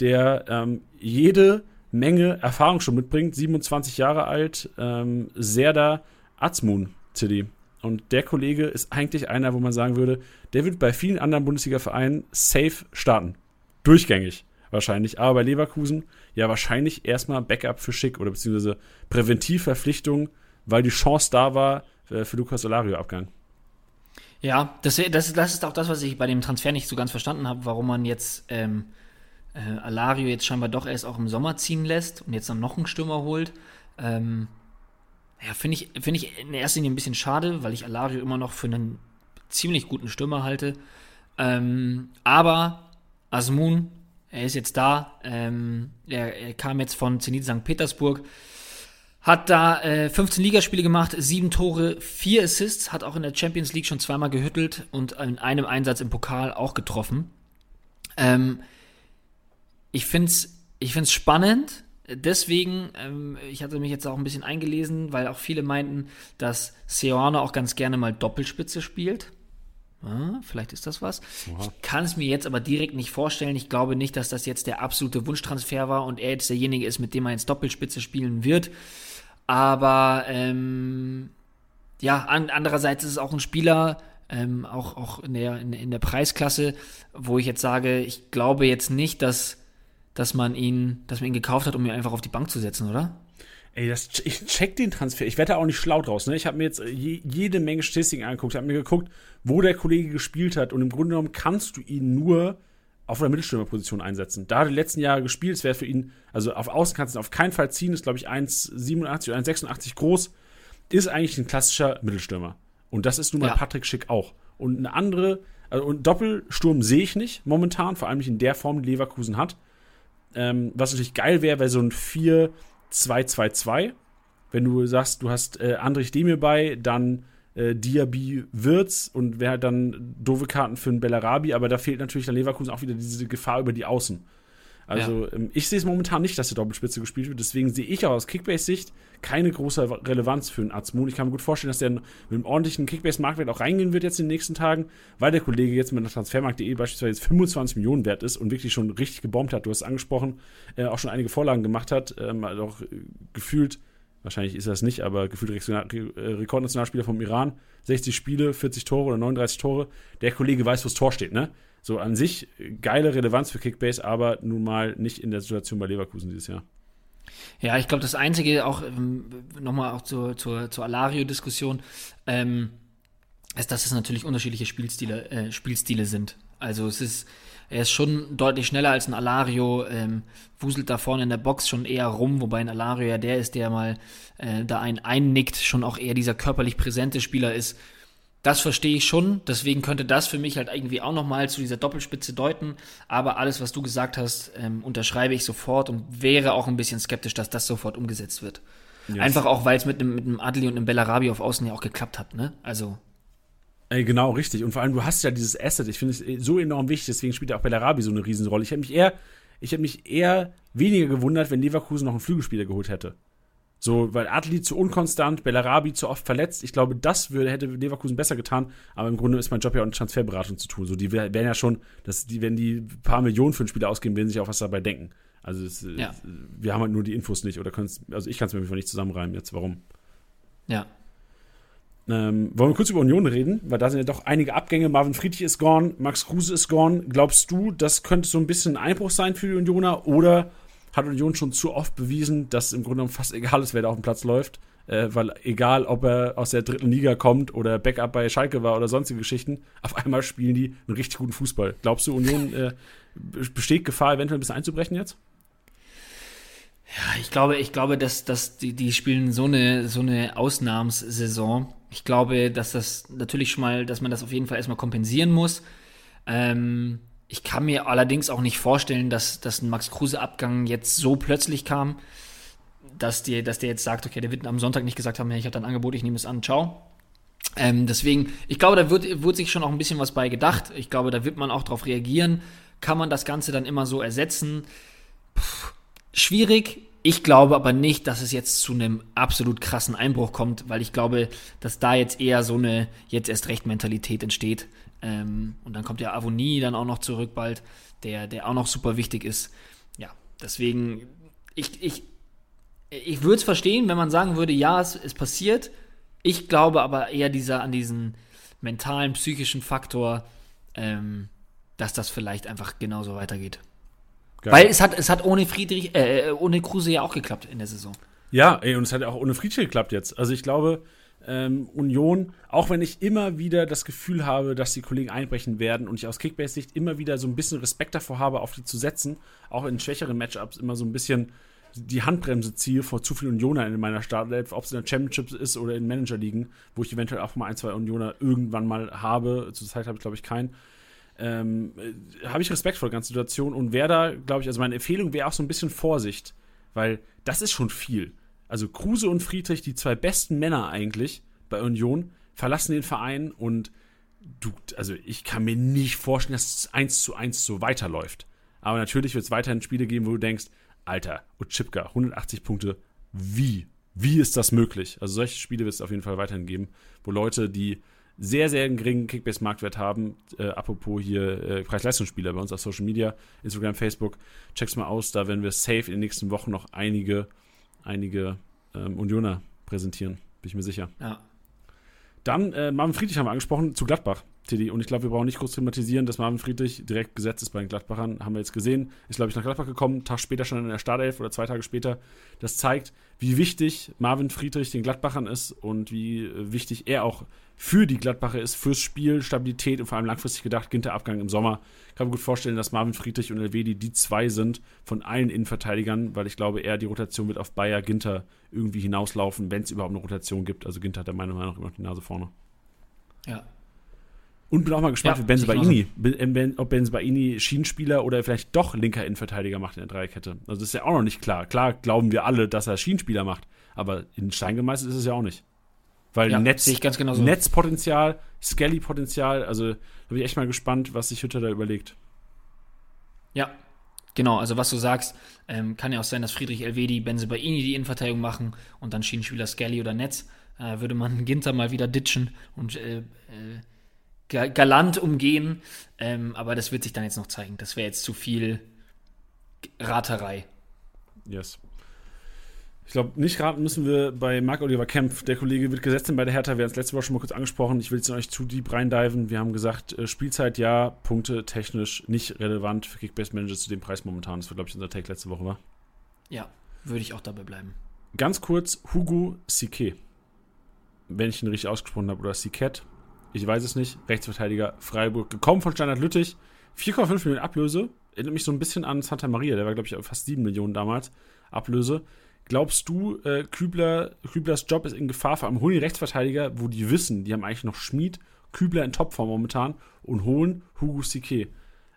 [SPEAKER 1] der ähm, jede Menge Erfahrung schon mitbringt, 27 Jahre alt, ähm, Serda Azmun, Tilly. Und der Kollege ist eigentlich einer, wo man sagen würde, der wird bei vielen anderen Bundesliga-Vereinen safe starten. Durchgängig wahrscheinlich. Aber bei Leverkusen ja wahrscheinlich erstmal Backup für Schick oder beziehungsweise Präventivverpflichtung, weil die Chance da war äh, für Lukas Solario-Abgang.
[SPEAKER 3] Ja, das, das, das ist auch das, was ich bei dem Transfer nicht so ganz verstanden habe, warum man jetzt ähm, äh, Alario jetzt scheinbar doch erst auch im Sommer ziehen lässt und jetzt dann noch einen Stürmer holt. Ähm, ja, finde ich, find ich in erster Linie ein bisschen schade, weil ich Alario immer noch für einen ziemlich guten Stürmer halte. Ähm, aber Asmun, er ist jetzt da. Ähm, er, er, kam jetzt von Zenit St. Petersburg. Hat da äh, 15 Ligaspiele gemacht, 7 Tore, 4 Assists, hat auch in der Champions League schon zweimal gehüttelt und in einem Einsatz im Pokal auch getroffen. Ähm, ich finde es ich find's spannend, deswegen, ähm, ich hatte mich jetzt auch ein bisschen eingelesen, weil auch viele meinten, dass Seoane auch ganz gerne mal Doppelspitze spielt. Ja, vielleicht ist das was. Aha. Ich kann es mir jetzt aber direkt nicht vorstellen. Ich glaube nicht, dass das jetzt der absolute Wunschtransfer war und er jetzt derjenige ist, mit dem er jetzt Doppelspitze spielen wird. Aber ähm, ja, an, andererseits ist es auch ein Spieler, ähm, auch, auch in, der, in, in der Preisklasse, wo ich jetzt sage, ich glaube jetzt nicht, dass dass man ihn, dass man ihn gekauft hat, um ihn einfach auf die Bank zu setzen, oder?
[SPEAKER 1] Ey, das, ich check den Transfer. Ich werde da auch nicht schlau draus. Ne? Ich habe mir jetzt je, jede Menge Statistiken angeguckt. Ich habe mir geguckt, wo der Kollege gespielt hat. Und im Grunde genommen kannst du ihn nur auf der Mittelstürmerposition einsetzen. Da hat er die letzten Jahre gespielt. Es wäre für ihn, also auf Außen kannst du ihn auf keinen Fall ziehen. Ist, glaube ich, 1,87 oder 1,86 groß. Ist eigentlich ein klassischer Mittelstürmer. Und das ist nun mal ja. Patrick Schick auch. Und eine andere, also und Doppelsturm sehe ich nicht momentan, vor allem nicht in der Form, die Leverkusen hat. Ähm, was natürlich geil wäre, wäre so ein 4-2-2-2. Wenn du sagst, du hast äh, Andrich Demir bei, dann äh, Diaby Wirtz und wäre halt dann doofe Karten für einen Bellarabi, aber da fehlt natürlich dann Leverkusen auch wieder diese Gefahr über die Außen. Also ja. ähm, ich sehe es momentan nicht, dass der Doppelspitze gespielt wird. Deswegen sehe ich auch aus Kickbase-Sicht keine große Relevanz für einen Azmoun. Ich kann mir gut vorstellen, dass der mit einem ordentlichen Kickbase-Marktwert auch reingehen wird jetzt in den nächsten Tagen, weil der Kollege jetzt mit der Transfermarkt.de beispielsweise jetzt 25 Millionen wert ist und wirklich schon richtig gebombt hat. Du hast es angesprochen, äh, auch schon einige Vorlagen gemacht hat, ähm, also auch äh, gefühlt wahrscheinlich ist es nicht, aber gefühlt äh, Rekordnationalspieler vom Iran, 60 Spiele, 40 Tore oder 39 Tore. Der Kollege weiß, wo das Tor steht, ne? So an sich geile Relevanz für Kickbase, aber nun mal nicht in der Situation bei Leverkusen dieses Jahr.
[SPEAKER 3] Ja, ich glaube, das Einzige, auch ähm, nochmal auch zur, zur, zur Alario-Diskussion, ähm, ist, dass es natürlich unterschiedliche Spielstile, äh, Spielstile sind. Also es ist, er ist schon deutlich schneller als ein Alario, ähm, wuselt da vorne in der Box schon eher rum, wobei ein Alario ja der ist, der mal äh, da einen einnickt, schon auch eher dieser körperlich präsente Spieler ist. Das verstehe ich schon, deswegen könnte das für mich halt irgendwie auch nochmal zu dieser Doppelspitze deuten. Aber alles, was du gesagt hast, ähm, unterschreibe ich sofort und wäre auch ein bisschen skeptisch, dass das sofort umgesetzt wird. Yes. Einfach auch, weil es mit einem, mit einem Adli und einem Bellarabi auf Außen ja auch geklappt hat, ne? Also.
[SPEAKER 1] Ey, genau, richtig. Und vor allem, du hast ja dieses Asset, ich finde es so enorm wichtig, deswegen spielt auch Bellarabi so eine Riesenrolle. Ich hätte mich eher, ich hätte mich eher weniger gewundert, wenn Leverkusen noch einen Flügelspieler geholt hätte. So, weil Adli zu unkonstant, Bellarabi zu oft verletzt. Ich glaube, das würde, hätte Leverkusen besser getan. Aber im Grunde ist mein Job ja auch eine Transferberatung zu tun. So, die werden ja schon, dass die, wenn die paar Millionen für einen Spieler ausgeben, werden sich auch was dabei denken. Also, es, ja. wir haben halt nur die Infos nicht. Oder also ich kann es mir einfach nicht zusammenreimen jetzt. Warum?
[SPEAKER 3] Ja.
[SPEAKER 1] Ähm, wollen wir kurz über Union reden? Weil da sind ja doch einige Abgänge. Marvin Friedrich ist gone, Max Kruse ist gone. Glaubst du, das könnte so ein bisschen ein Einbruch sein für die Unioner? Oder hat Union schon zu oft bewiesen, dass im Grunde genommen fast egal ist, wer da auf dem Platz läuft. äh, weil egal, ob er aus der dritten Liga kommt oder Backup bei Schalke war oder sonstige Geschichten, auf einmal spielen die einen richtig guten Fußball. Glaubst du, Union äh, besteht Gefahr, eventuell ein bisschen einzubrechen jetzt?
[SPEAKER 3] Ja, ich glaube, ich glaube, dass, dass die, die spielen so eine, so eine Ausnahmssaison. Ich glaube, dass das natürlich schon mal, dass man das auf jeden Fall erstmal kompensieren muss. Ähm, ich kann mir allerdings auch nicht vorstellen, dass, dass ein Max Kruse-Abgang jetzt so plötzlich kam, dass, die, dass der jetzt sagt, okay, der wird am Sonntag nicht gesagt haben, ja, ich habe ein Angebot, ich nehme es an, ciao. Ähm, deswegen, ich glaube, da wird, wird sich schon auch ein bisschen was bei gedacht. Ich glaube, da wird man auch darauf reagieren. Kann man das Ganze dann immer so ersetzen? Puh, schwierig. Ich glaube aber nicht, dass es jetzt zu einem absolut krassen Einbruch kommt, weil ich glaube, dass da jetzt eher so eine jetzt erst recht Mentalität entsteht. Ähm, und dann kommt ja Avonie dann auch noch zurück bald, der, der auch noch super wichtig ist. Ja, deswegen, ich, ich, ich würde es verstehen, wenn man sagen würde, ja, es, es passiert. Ich glaube aber eher dieser, an diesen mentalen, psychischen Faktor, ähm, dass das vielleicht einfach genauso weitergeht. Geil. Weil es hat, es hat ohne Friedrich, äh, ohne Kruse ja auch geklappt in der Saison.
[SPEAKER 1] Ja, ey, und es hat ja auch ohne Friedrich geklappt jetzt. Also ich glaube, ähm, Union, auch wenn ich immer wieder das Gefühl habe, dass die Kollegen einbrechen werden und ich aus Kickbase-Sicht immer wieder so ein bisschen Respekt davor habe, auf die zu setzen, auch in schwächeren Matchups immer so ein bisschen die Handbremse ziehe vor zu vielen Unioner in meiner Startelf, ob es in der Championship ist oder in Manager-Ligen, wo ich eventuell auch mal ein, zwei Unioner irgendwann mal habe. Zurzeit habe ich, glaube ich, keinen ähm, äh, habe ich Respekt vor der ganzen Situation und wäre da, glaube ich, also meine Empfehlung wäre auch so ein bisschen Vorsicht, weil das ist schon viel. Also Kruse und Friedrich, die zwei besten Männer eigentlich bei Union, verlassen den Verein und du, also ich kann mir nicht vorstellen, dass es eins zu eins so weiterläuft. Aber natürlich wird es weiterhin Spiele geben, wo du denkst, Alter, Utschipka, 180 Punkte, wie? Wie ist das möglich? Also solche Spiele wird es auf jeden Fall weiterhin geben, wo Leute, die sehr, sehr geringen Kickbase-Marktwert haben. Äh, apropos hier äh, Preis-Leistungsspieler bei uns auf Social Media, Instagram, Facebook. Check's mal aus, da werden wir safe in den nächsten Wochen noch einige, einige ähm, Unioner präsentieren, bin ich mir sicher.
[SPEAKER 3] Ja.
[SPEAKER 1] Dann äh, Marvin Friedrich haben wir angesprochen zu Gladbach. Teddy. Und ich glaube, wir brauchen nicht groß thematisieren, dass Marvin Friedrich direkt gesetzt ist bei den Gladbachern. Haben wir jetzt gesehen. Ist, glaube ich, nach Gladbach gekommen. Tag später schon in der Startelf oder zwei Tage später. Das zeigt, wie wichtig Marvin Friedrich den Gladbachern ist und wie äh, wichtig er auch für die Gladbacher ist, fürs Spiel, Stabilität und vor allem langfristig gedacht, Ginter-Abgang im Sommer. Ich kann mir gut vorstellen, dass Marvin Friedrich und Elvedi die zwei sind von allen Innenverteidigern, weil ich glaube, eher die Rotation wird auf Bayer Ginter irgendwie hinauslaufen, wenn es überhaupt eine Rotation gibt. Also Ginter hat der meiner Meinung nach immer noch die Nase vorne.
[SPEAKER 3] Ja,
[SPEAKER 1] und bin auch mal gespannt, ja, wie Benzebaini, ben, ob Benzebaini Schienenspieler oder vielleicht doch linker Innenverteidiger macht in der Dreikette. Also das ist ja auch noch nicht klar. Klar glauben wir alle, dass er Schienenspieler macht, aber in Stein gemeißelt ist es ja auch nicht. Weil ja, Netz,
[SPEAKER 3] ich ganz genau so.
[SPEAKER 1] Netzpotenzial, Skelly-Potenzial, also da bin ich echt mal gespannt, was sich Hütter da überlegt.
[SPEAKER 3] Ja, genau, also was du sagst, ähm, kann ja auch sein, dass Friedrich Elvedi, Benzebaini die Innenverteidigung machen und dann Schienenspieler Skelly oder Netz. Äh, würde man Ginter mal wieder ditchen und äh, äh, galant umgehen. Ähm, aber das wird sich dann jetzt noch zeigen. Das wäre jetzt zu viel Raterei.
[SPEAKER 1] Yes. Ich glaube, nicht raten müssen wir bei Marc-Oliver Kempf. Der Kollege wird gesetzt bei der Hertha. Wir haben es letzte Woche schon mal kurz angesprochen. Ich will jetzt noch nicht zu deep reindiven. Wir haben gesagt, äh, Spielzeit ja, Punkte technisch nicht relevant für Kickbase Manager zu dem Preis momentan. Das war, glaube ich, unser Take letzte Woche, war?
[SPEAKER 3] Ja, würde ich auch dabei bleiben.
[SPEAKER 1] Ganz kurz, Hugo Sique. Wenn ich ihn richtig ausgesprochen habe, oder Siquet ich weiß es nicht, Rechtsverteidiger Freiburg, gekommen von Standard Lüttich, 4,5 Millionen Ablöse, erinnert mich so ein bisschen an Santa Maria, der war, glaube ich, fast 7 Millionen damals Ablöse. Glaubst du, äh, Kübler, Küblers Job ist in Gefahr, vor allem holen die Rechtsverteidiger, wo die wissen, die haben eigentlich noch Schmied, Kübler in Topform momentan und holen Hugo Sique.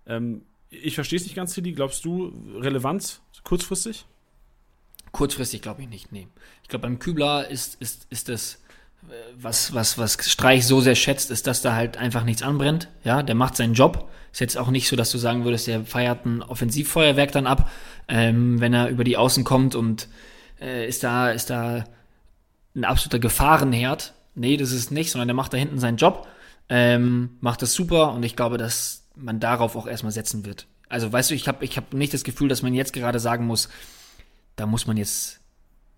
[SPEAKER 1] Ähm, ich verstehe es nicht ganz, Tilly. Glaubst du, Relevanz kurzfristig?
[SPEAKER 3] Kurzfristig glaube ich nicht, nee. Ich glaube, beim Kübler ist, ist, ist das was, was, was Streich so sehr schätzt, ist, dass da halt einfach nichts anbrennt. Ja, der macht seinen Job. Ist jetzt auch nicht so, dass du sagen würdest, der feiert ein Offensivfeuerwerk dann ab, ähm, wenn er über die Außen kommt und äh, ist da, ist da ein absoluter Gefahrenherd. Nee, das ist nicht, sondern der macht da hinten seinen Job, ähm, macht das super und ich glaube, dass man darauf auch erstmal setzen wird. Also, weißt du, ich habe ich hab nicht das Gefühl, dass man jetzt gerade sagen muss, da muss man jetzt,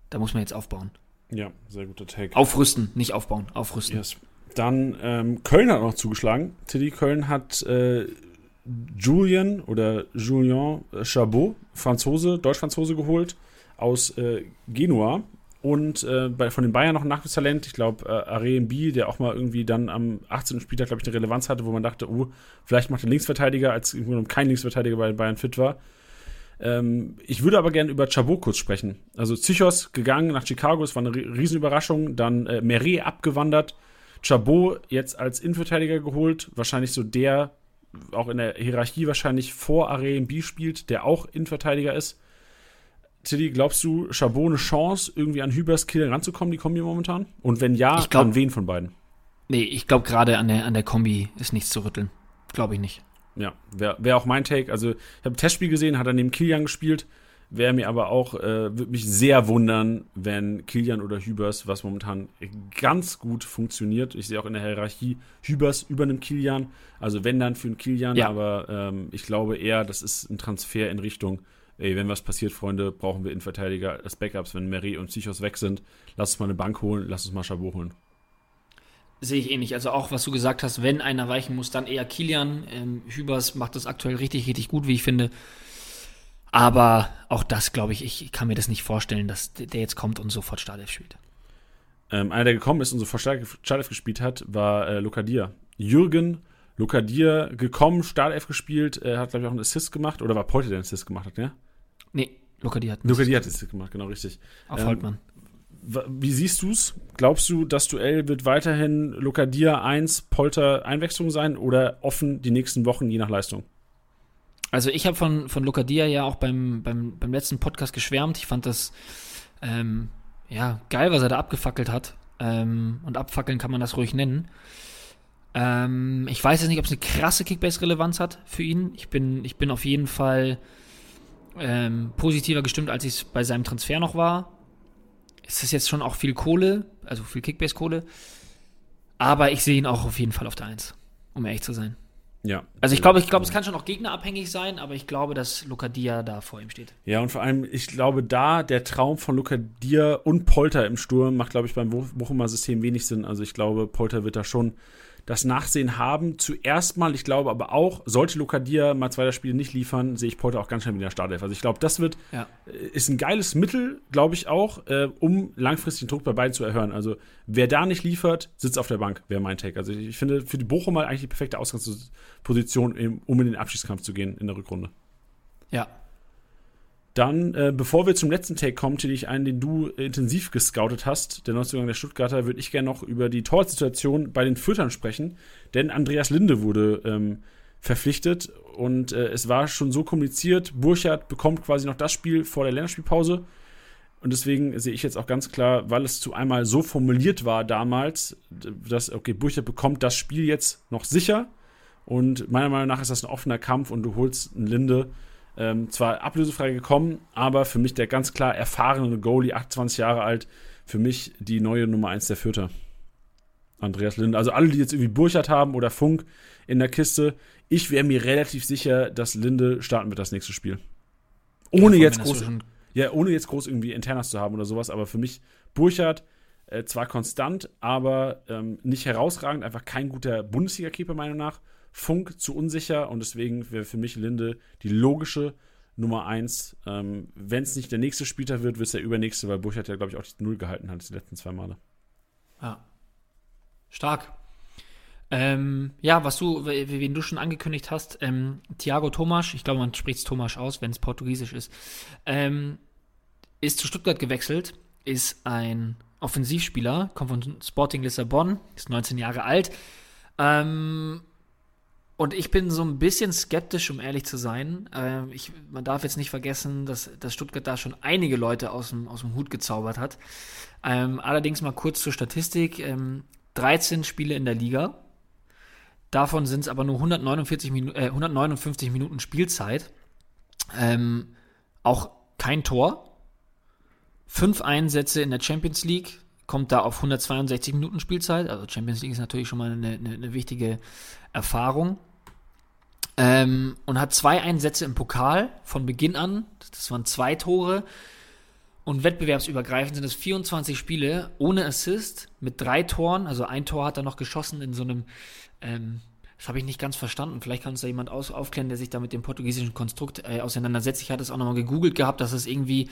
[SPEAKER 3] da muss man jetzt aufbauen.
[SPEAKER 1] Ja, sehr guter Take.
[SPEAKER 3] Aufrüsten, nicht aufbauen, aufrüsten.
[SPEAKER 1] Yes. Dann ähm, Köln hat noch zugeschlagen. Tilly Köln hat äh, Julien oder Julien Chabot, Franzose, Deutsch-Franzose geholt aus äh, Genua. und äh, bei, von den Bayern noch ein Nachwuchstalent. Ich glaube, äh, Arembi, der auch mal irgendwie dann am 18. Spieltag, glaube ich, eine Relevanz hatte, wo man dachte, oh, vielleicht macht der Linksverteidiger, als kein Linksverteidiger bei den Bayern fit war. Ähm, ich würde aber gerne über Chabot kurz sprechen. Also Zichos gegangen nach Chicago, das war eine Riesenüberraschung. Dann äh, Meret abgewandert. Chabot jetzt als Innenverteidiger geholt. Wahrscheinlich so der, auch in der Hierarchie wahrscheinlich vor Arembi spielt, der auch Innenverteidiger ist. Tilly, glaubst du, Chabot eine Chance, irgendwie an Hübers Kill ranzukommen, die Kombi momentan? Und wenn ja,
[SPEAKER 3] glaub,
[SPEAKER 1] an wen von beiden?
[SPEAKER 3] Nee, ich glaube gerade an der, an der Kombi ist nichts zu rütteln. Glaube ich nicht.
[SPEAKER 1] Ja, wäre wär auch mein Take. Also, ich habe ein Testspiel gesehen, hat er neben Kilian gespielt. Wäre mir aber auch, äh, würde mich sehr wundern, wenn Kilian oder Hübers, was momentan ganz gut funktioniert. Ich sehe auch in der Hierarchie Hübers über einem Kilian. Also wenn dann für einen Kilian, ja. aber ähm, ich glaube eher, das ist ein Transfer in Richtung ey, wenn was passiert, Freunde, brauchen wir Innenverteidiger als Backups, wenn Mary und Psychos weg sind. Lass uns mal eine Bank holen, lass uns mal Chabot holen.
[SPEAKER 3] Sehe ich ähnlich. Also auch, was du gesagt hast, wenn einer weichen muss, dann eher Kilian. Ähm, Hübers macht das aktuell richtig, richtig gut, wie ich finde. Aber auch das, glaube ich, ich kann mir das nicht vorstellen, dass der jetzt kommt und sofort Startelf spielt.
[SPEAKER 1] Ähm, einer, der gekommen ist und sofort Startelf gespielt hat, war äh, Lokadia. Jürgen Lokadia gekommen, Startelf gespielt, äh, hat, glaube ich, auch einen Assist gemacht. Oder war Polter, der einen Assist gemacht hat, ja?
[SPEAKER 3] Nee, Lokadi hat
[SPEAKER 1] Lokadi hat es gemacht, genau richtig.
[SPEAKER 3] Auf ähm, Holtmann.
[SPEAKER 1] Wie siehst du es? Glaubst du, das Duell wird weiterhin Lokadia 1, Polter Einwechslung sein oder offen die nächsten Wochen, je nach Leistung?
[SPEAKER 3] Also ich habe von, von Lokadia ja auch beim, beim, beim letzten Podcast geschwärmt. Ich fand das ähm, ja, geil, was er da abgefackelt hat. Ähm, und abfackeln kann man das ruhig nennen. Ähm, ich weiß jetzt nicht, ob es eine krasse Kickbase-Relevanz hat für ihn. Ich bin, ich bin auf jeden Fall ähm, positiver gestimmt, als ich es bei seinem Transfer noch war. Es ist jetzt schon auch viel Kohle, also viel Kickbase-Kohle. Aber ich sehe ihn auch auf jeden Fall auf der Eins, um ehrlich zu sein.
[SPEAKER 1] Ja.
[SPEAKER 3] Also ich glaube, ich glaube, es kann schon auch gegnerabhängig sein, aber ich glaube, dass Lucadia da vor ihm steht.
[SPEAKER 1] Ja, und vor allem, ich glaube, da der Traum von Lucadia und Polter im Sturm macht, glaube ich, beim Bochumer System wenig Sinn. Also ich glaube, Polter wird da schon das Nachsehen haben. Zuerst mal, ich glaube aber auch, sollte Lokadia mal zwei der Spiele nicht liefern, sehe ich Porter auch ganz schnell wieder in der Startelf. Also ich glaube, das wird, ja. Äh, ist ein geiles Mittel, glaube ich auch, äh, um langfristig den Druck bei beiden zu erhöhen. Also wer da nicht liefert, sitzt auf der Bank, wäre mein Take. Also ich finde für die Bochumer eigentlich die perfekte Ausgangsposition, um in den Abschiedskampf zu gehen in der Rückrunde.
[SPEAKER 3] Ja,
[SPEAKER 1] dann, äh, bevor wir zum letzten Take kommen, ich einen, den du intensiv gescoutet hast, der Neuzugang der Stuttgarter, würde ich gerne noch über die Torwartsituation bei den Fürtern sprechen. Denn Andreas Linde wurde ähm, verpflichtet und äh, es war schon so kommuniziert, Burchardt bekommt quasi noch das Spiel vor der Länderspielpause. Und deswegen sehe ich jetzt auch ganz klar, weil es zu einmal so formuliert war damals, dass, okay, Burchardt bekommt das Spiel jetzt noch sicher. Und meiner Meinung nach ist das ein offener Kampf und du holst einen Linde ähm, zwar ablösefrei gekommen, aber für mich der ganz klar erfahrene Goalie, 28 Jahre alt, für mich die neue Nummer 1 der Vierter. Andreas Linde. Also alle, die jetzt irgendwie Burchardt haben oder Funk in der Kiste, ich wäre mir relativ sicher, dass Linde starten wird das nächste Spiel. Ohne ja, jetzt groß, ja, ohne jetzt groß irgendwie Internas zu haben oder sowas, aber für mich Burchardt äh, zwar konstant, aber ähm, nicht herausragend, einfach kein guter Bundesliga-Keeper meiner Meinung nach. Funk zu unsicher und deswegen wäre für mich Linde die logische Nummer 1. Ähm, Wenn es nicht der nächste Spieltag wird, wird es der übernächste, weil Burch hat ja, glaube ich, auch die Null gehalten hat, die letzten zwei Male.
[SPEAKER 3] Ja. Stark. Ähm, ja, was du, wen du schon angekündigt hast, ähm, Thiago Tomasch, ich glaube, man spricht es Tomasch aus, wenn es portugiesisch ist, ähm, ist zu Stuttgart gewechselt, ist ein Offensivspieler, kommt von Sporting Lissabon, ist 19 Jahre alt. Ähm, und ich bin so ein bisschen skeptisch, um ehrlich zu sein. Ähm, ich, man darf jetzt nicht vergessen, dass, dass Stuttgart da schon einige Leute aus dem, aus dem Hut gezaubert hat. Ähm, allerdings mal kurz zur Statistik. Ähm, 13 Spiele in der Liga. Davon sind es aber nur 149 Minu äh, 159 Minuten Spielzeit. Ähm, auch kein Tor. Fünf Einsätze in der Champions League. Kommt da auf 162 Minuten Spielzeit. Also Champions League ist natürlich schon mal eine, eine, eine wichtige Erfahrung. Ähm, und hat zwei Einsätze im Pokal von Beginn an. Das waren zwei Tore. Und wettbewerbsübergreifend sind es 24 Spiele ohne Assist mit drei Toren. Also ein Tor hat er noch geschossen in so einem, ähm, das habe ich nicht ganz verstanden. Vielleicht kann uns da jemand aus, aufklären, der sich da mit dem portugiesischen Konstrukt äh, auseinandersetzt. Ich hatte es auch nochmal gegoogelt gehabt, dass es irgendwie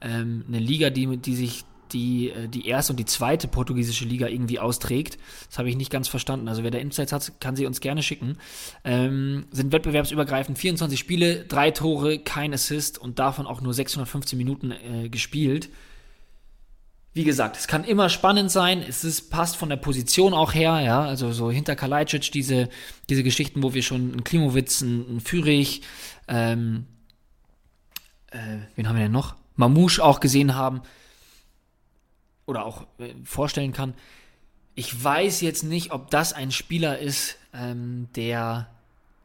[SPEAKER 3] ähm, eine Liga, die, die sich die äh, die erste und die zweite portugiesische Liga irgendwie austrägt. Das habe ich nicht ganz verstanden. Also wer da Insights hat, kann sie uns gerne schicken. Ähm, sind wettbewerbsübergreifend 24 Spiele, drei Tore, kein Assist und davon auch nur 615 Minuten äh, gespielt. Wie gesagt, es kann immer spannend sein. Es ist, passt von der Position auch her, ja. Also so hinter Kalajdzic diese, diese Geschichten, wo wir schon einen Klimowitz, einen, einen Fürich, ähm, äh, wen haben wir denn noch? Mamouche auch gesehen haben oder auch äh, vorstellen kann. Ich weiß jetzt nicht, ob das ein Spieler ist, ähm, der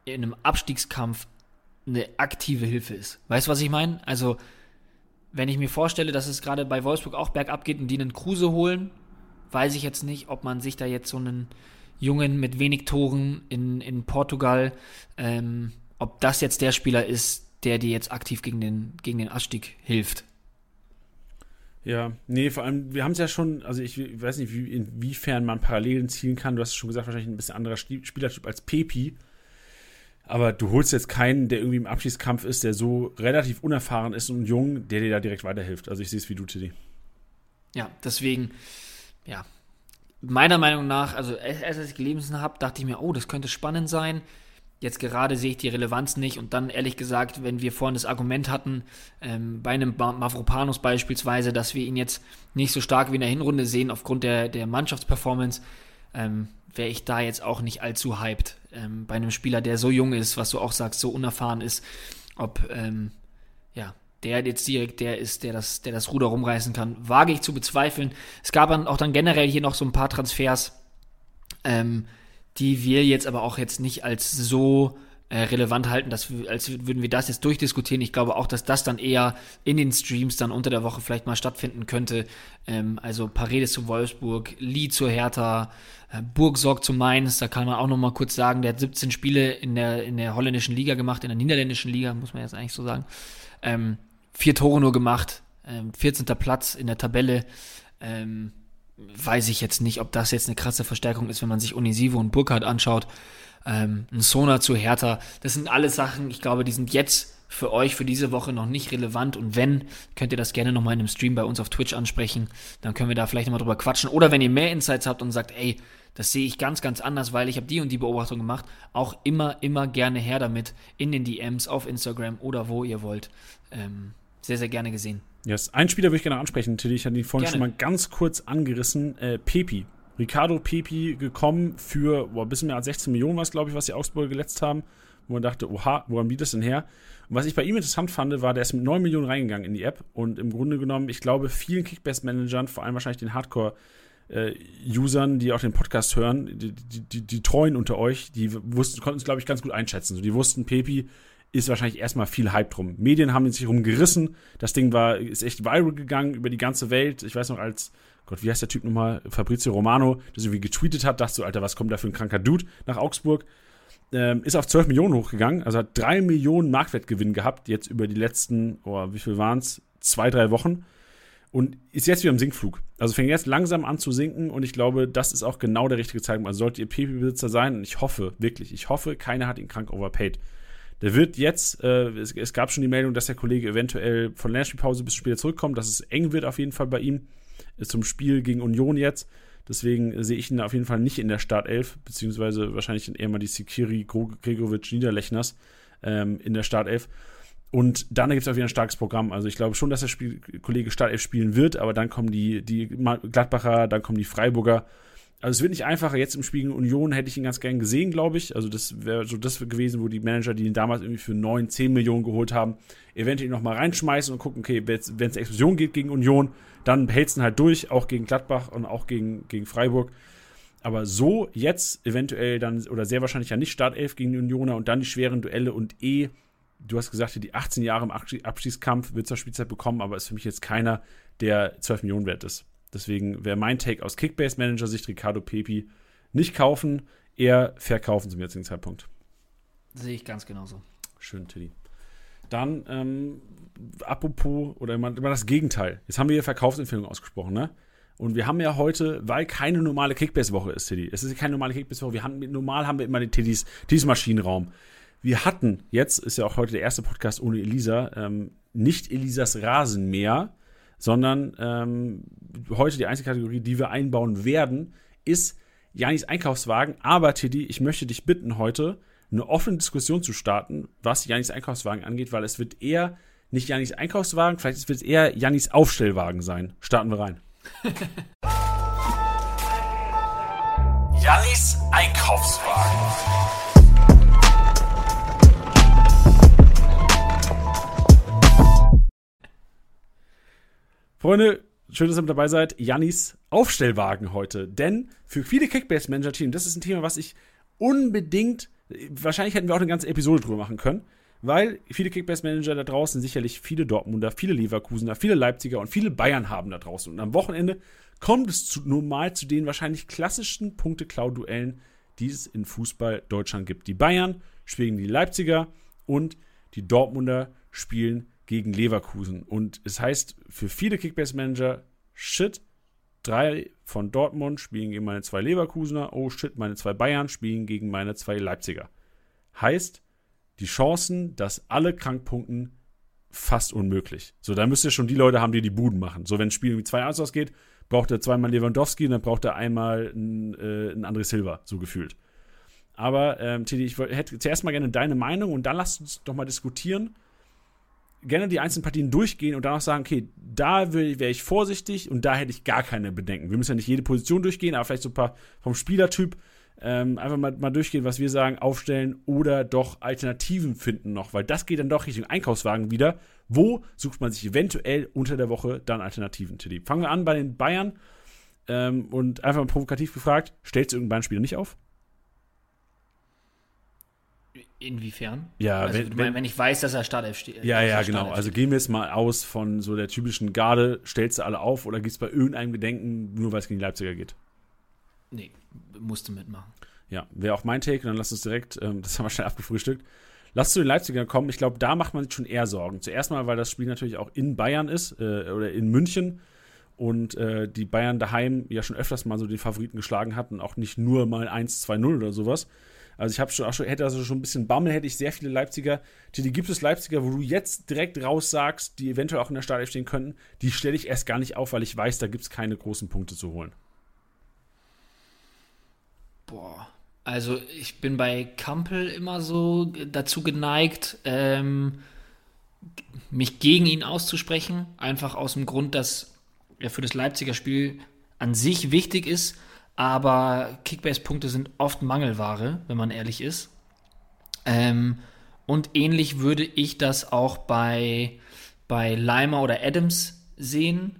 [SPEAKER 3] in einem Abstiegskampf eine aktive Hilfe ist. Weißt du, was ich meine? Also wenn ich mir vorstelle, dass es gerade bei Wolfsburg auch bergab geht und die einen Kruse holen, weiß ich jetzt nicht, ob man sich da jetzt so einen Jungen mit wenig Toren in, in Portugal, ähm, ob das jetzt der Spieler ist, der dir jetzt aktiv gegen den, gegen den Abstieg hilft.
[SPEAKER 1] Ja, nee, vor allem, wir haben es ja schon, also ich, ich weiß nicht, wie, inwiefern man Parallelen ziehen kann. Du hast es schon gesagt, wahrscheinlich ein bisschen anderer Spielertyp als Pepi. Aber du holst jetzt keinen, der irgendwie im Abschießkampf ist, der so relativ unerfahren ist und jung, der dir da direkt weiterhilft. Also ich sehe es wie du, Tiddy.
[SPEAKER 3] Ja, deswegen, ja, meiner Meinung nach, also als ich gelesen habe, dachte ich mir, oh, das könnte spannend sein. Jetzt gerade sehe ich die Relevanz nicht und dann ehrlich gesagt, wenn wir vorhin das Argument hatten, ähm, bei einem Mavropanos beispielsweise, dass wir ihn jetzt nicht so stark wie in der Hinrunde sehen aufgrund der, der Mannschaftsperformance, ähm, wäre ich da jetzt auch nicht allzu hyped. Ähm, bei einem Spieler, der so jung ist, was du auch sagst, so unerfahren ist, ob ähm, ja, der jetzt direkt der ist, der das, der das Ruder rumreißen kann, wage ich zu bezweifeln. Es gab dann auch dann generell hier noch so ein paar Transfers, ähm, die wir jetzt aber auch jetzt nicht als so äh, relevant halten, dass wir, als würden wir das jetzt durchdiskutieren. Ich glaube auch, dass das dann eher in den Streams dann unter der Woche vielleicht mal stattfinden könnte. Ähm, also Paredes zu Wolfsburg, Lee zu Hertha, äh, Burgsorg zu Mainz. Da kann man auch noch mal kurz sagen, der hat 17 Spiele in der, in der holländischen Liga gemacht, in der niederländischen Liga, muss man jetzt eigentlich so sagen. Ähm, vier Tore nur gemacht, ähm, 14. Platz in der Tabelle. Ähm, weiß ich jetzt nicht, ob das jetzt eine krasse Verstärkung ist, wenn man sich Unisivo und Burkhardt anschaut ähm, ein Sona zu Hertha. Das sind alles Sachen, ich glaube, die sind jetzt für euch für diese Woche noch nicht relevant. Und wenn, könnt ihr das gerne nochmal in einem Stream bei uns auf Twitch ansprechen. Dann können wir da vielleicht nochmal drüber quatschen. Oder wenn ihr mehr Insights habt und sagt, ey, das sehe ich ganz, ganz anders, weil ich habe die und die Beobachtung gemacht. Auch immer, immer gerne her damit in den DMs auf Instagram oder wo ihr wollt. Ähm, sehr, sehr gerne gesehen.
[SPEAKER 1] Yes. Ein Spieler würde ich gerne ansprechen, Tilly. Ich hatte ihn vorhin gerne. schon mal ganz kurz angerissen. Äh, Pepi. Ricardo Pepi gekommen für boah, ein bisschen mehr als 16 Millionen, was glaube ich, was die Augsburger geletzt haben. Wo man dachte, oha, woran bietet das denn her? Und was ich bei ihm interessant fand, war, der ist mit 9 Millionen reingegangen in die App. Und im Grunde genommen, ich glaube, vielen Kickbase-Managern, vor allem wahrscheinlich den Hardcore-Usern, die auch den Podcast hören, die, die, die, die treuen unter euch, die wussten, konnten es, glaube ich, ganz gut einschätzen. So, die wussten, Pepi ist wahrscheinlich erstmal viel Hype drum. Medien haben sich rumgerissen. Das Ding war, ist echt viral gegangen über die ganze Welt. Ich weiß noch, als Gott, wie heißt der Typ nochmal? Fabrizio Romano, das irgendwie getweetet hat, dachte so, Alter, was kommt da für ein kranker Dude nach Augsburg? Ähm, ist auf 12 Millionen hochgegangen, also hat 3 Millionen Marktwertgewinn gehabt, jetzt über die letzten, oh, wie viel waren es? Zwei, drei Wochen. Und ist jetzt wieder im Sinkflug. Also fängt jetzt langsam an zu sinken und ich glaube, das ist auch genau der richtige Zeitpunkt. Also sollte ihr PP-Besitzer sein, und ich hoffe, wirklich, ich hoffe, keiner hat ihn krank overpaid. Der wird jetzt, äh, es, es, gab schon die Meldung, dass der Kollege eventuell von Länderspielpause bis später zurückkommt, dass es eng wird auf jeden Fall bei ihm zum Spiel gegen Union jetzt. Deswegen sehe ich ihn auf jeden Fall nicht in der Startelf, beziehungsweise wahrscheinlich eher mal die Sikiri, Gregovic, Niederlechners ähm, in der Startelf. Und dann gibt es auch wieder ein starkes Programm. Also ich glaube schon, dass der Spiel, Kollege Startelf spielen wird, aber dann kommen die, die Gladbacher, dann kommen die Freiburger. Also es wird nicht einfacher. Jetzt im Spiel gegen Union hätte ich ihn ganz gern gesehen, glaube ich. Also das wäre so das gewesen, wo die Manager, die ihn damals irgendwie für 9, 10 Millionen geholt haben, eventuell noch mal reinschmeißen und gucken, okay, wenn es Explosion geht gegen Union, dann hältst du halt durch, auch gegen Gladbach und auch gegen, gegen Freiburg. Aber so jetzt eventuell dann, oder sehr wahrscheinlich ja nicht Startelf gegen Unioner und dann die schweren Duelle und eh, du hast gesagt, die 18 Jahre im Abschießkampf wird zur Spielzeit bekommen, aber ist für mich jetzt keiner, der 12 Millionen wert ist. Deswegen wäre mein Take aus Kickbase-Manager-Sicht Ricardo Pepi nicht kaufen, eher verkaufen zum jetzigen Zeitpunkt.
[SPEAKER 3] Sehe ich ganz genauso.
[SPEAKER 1] Schön, Tilly. Dann, ähm, apropos, oder immer, immer das Gegenteil. Jetzt haben wir hier Verkaufsempfehlungen ausgesprochen, ne? Und wir haben ja heute, weil keine normale Kickbase-Woche ist, Tiddy. Es ist keine normale Kickbase-Woche. Wir haben, normal haben wir immer den Tiddys, Tiddys Maschinenraum. Wir hatten, jetzt ist ja auch heute der erste Podcast ohne Elisa, ähm, nicht Elisas Rasenmäher, sondern ähm, heute die einzige Kategorie, die wir einbauen werden, ist Janis Einkaufswagen. Aber Teddy, ich möchte dich bitten, heute eine offene Diskussion zu starten, was Janis Einkaufswagen angeht, weil es wird eher nicht Janis Einkaufswagen, vielleicht wird es eher Janis Aufstellwagen sein. Starten wir rein.
[SPEAKER 2] Janis Einkaufswagen.
[SPEAKER 1] Freunde, schön, dass ihr mit dabei seid. Jannis Aufstellwagen heute. Denn für viele Kickbase-Manager-Teams, das ist ein Thema, was ich unbedingt, wahrscheinlich hätten wir auch eine ganze Episode drüber machen können, weil viele Kickbase-Manager da draußen sicherlich viele Dortmunder, viele Leverkusener, viele Leipziger und viele Bayern haben da draußen. Und am Wochenende kommt es zu, normal zu den wahrscheinlich klassischsten Punkte-Klau-Duellen, die es in Fußball Deutschland gibt. Die Bayern spielen die Leipziger und die Dortmunder spielen gegen Leverkusen. Und es heißt für viele Kickbase-Manager, shit, drei von Dortmund spielen gegen meine zwei Leverkusener, oh shit, meine zwei Bayern spielen gegen meine zwei Leipziger. Heißt, die Chancen, dass alle krank punkten, fast unmöglich. So, da müsst ihr schon die Leute haben, die die Buden machen. So, wenn ein Spiel irgendwie 2-1 ausgeht, braucht er zweimal Lewandowski und dann braucht er einmal einen, äh, André Silva, so gefühlt. Aber, ähm, Teddy, ich hätte zuerst mal gerne deine Meinung und dann lasst uns doch mal diskutieren. Gerne die einzelnen Partien durchgehen und danach sagen, okay, da wäre ich vorsichtig und da hätte ich gar keine Bedenken. Wir müssen ja nicht jede Position durchgehen, aber vielleicht so ein paar vom Spielertyp ähm, einfach mal, mal durchgehen, was wir sagen, aufstellen oder doch Alternativen finden noch, weil das geht dann doch Richtung Einkaufswagen wieder. Wo sucht man sich eventuell unter der Woche dann Alternativen, Tilly? Fangen wir an bei den Bayern ähm, und einfach mal provokativ gefragt, stellst du irgendeinen Spieler nicht auf?
[SPEAKER 3] Inwiefern?
[SPEAKER 1] Ja,
[SPEAKER 3] also,
[SPEAKER 1] wenn,
[SPEAKER 3] wenn, wenn, ich weiß, dass er Startelf steht.
[SPEAKER 1] Ja, ja, genau. Also gehen wir jetzt mal aus von so der typischen Garde, stellst du alle auf oder gehst bei irgendeinem Gedenken, nur weil es gegen die Leipziger geht?
[SPEAKER 3] Nee, musste mitmachen.
[SPEAKER 1] Ja, wäre auch mein Take und dann lass uns direkt, ähm, das haben wir schnell abgefrühstückt. Lass zu den Leipzigern kommen. Ich glaube, da macht man sich schon eher Sorgen. Zuerst mal, weil das Spiel natürlich auch in Bayern ist äh, oder in München und äh, die Bayern daheim ja schon öfters mal so den Favoriten geschlagen hatten, auch nicht nur mal 1-2-0 oder sowas. Also ich habe schon auch schon, hätte also schon ein bisschen Bammel, hätte ich sehr viele Leipziger. Die, gibt es Leipziger, wo du jetzt direkt raussagst, die eventuell auch in der Startelf stehen könnten, die stelle ich erst gar nicht auf, weil ich weiß, da gibt es keine großen Punkte zu holen.
[SPEAKER 3] Boah. Also ich bin bei Kampel immer so dazu geneigt, ähm, mich gegen ihn auszusprechen. Einfach aus dem Grund, dass er für das Leipziger Spiel an sich wichtig ist, aber Kickbase-Punkte sind oft Mangelware, wenn man ehrlich ist. Ähm, und ähnlich würde ich das auch bei, bei Leimer oder Adams sehen.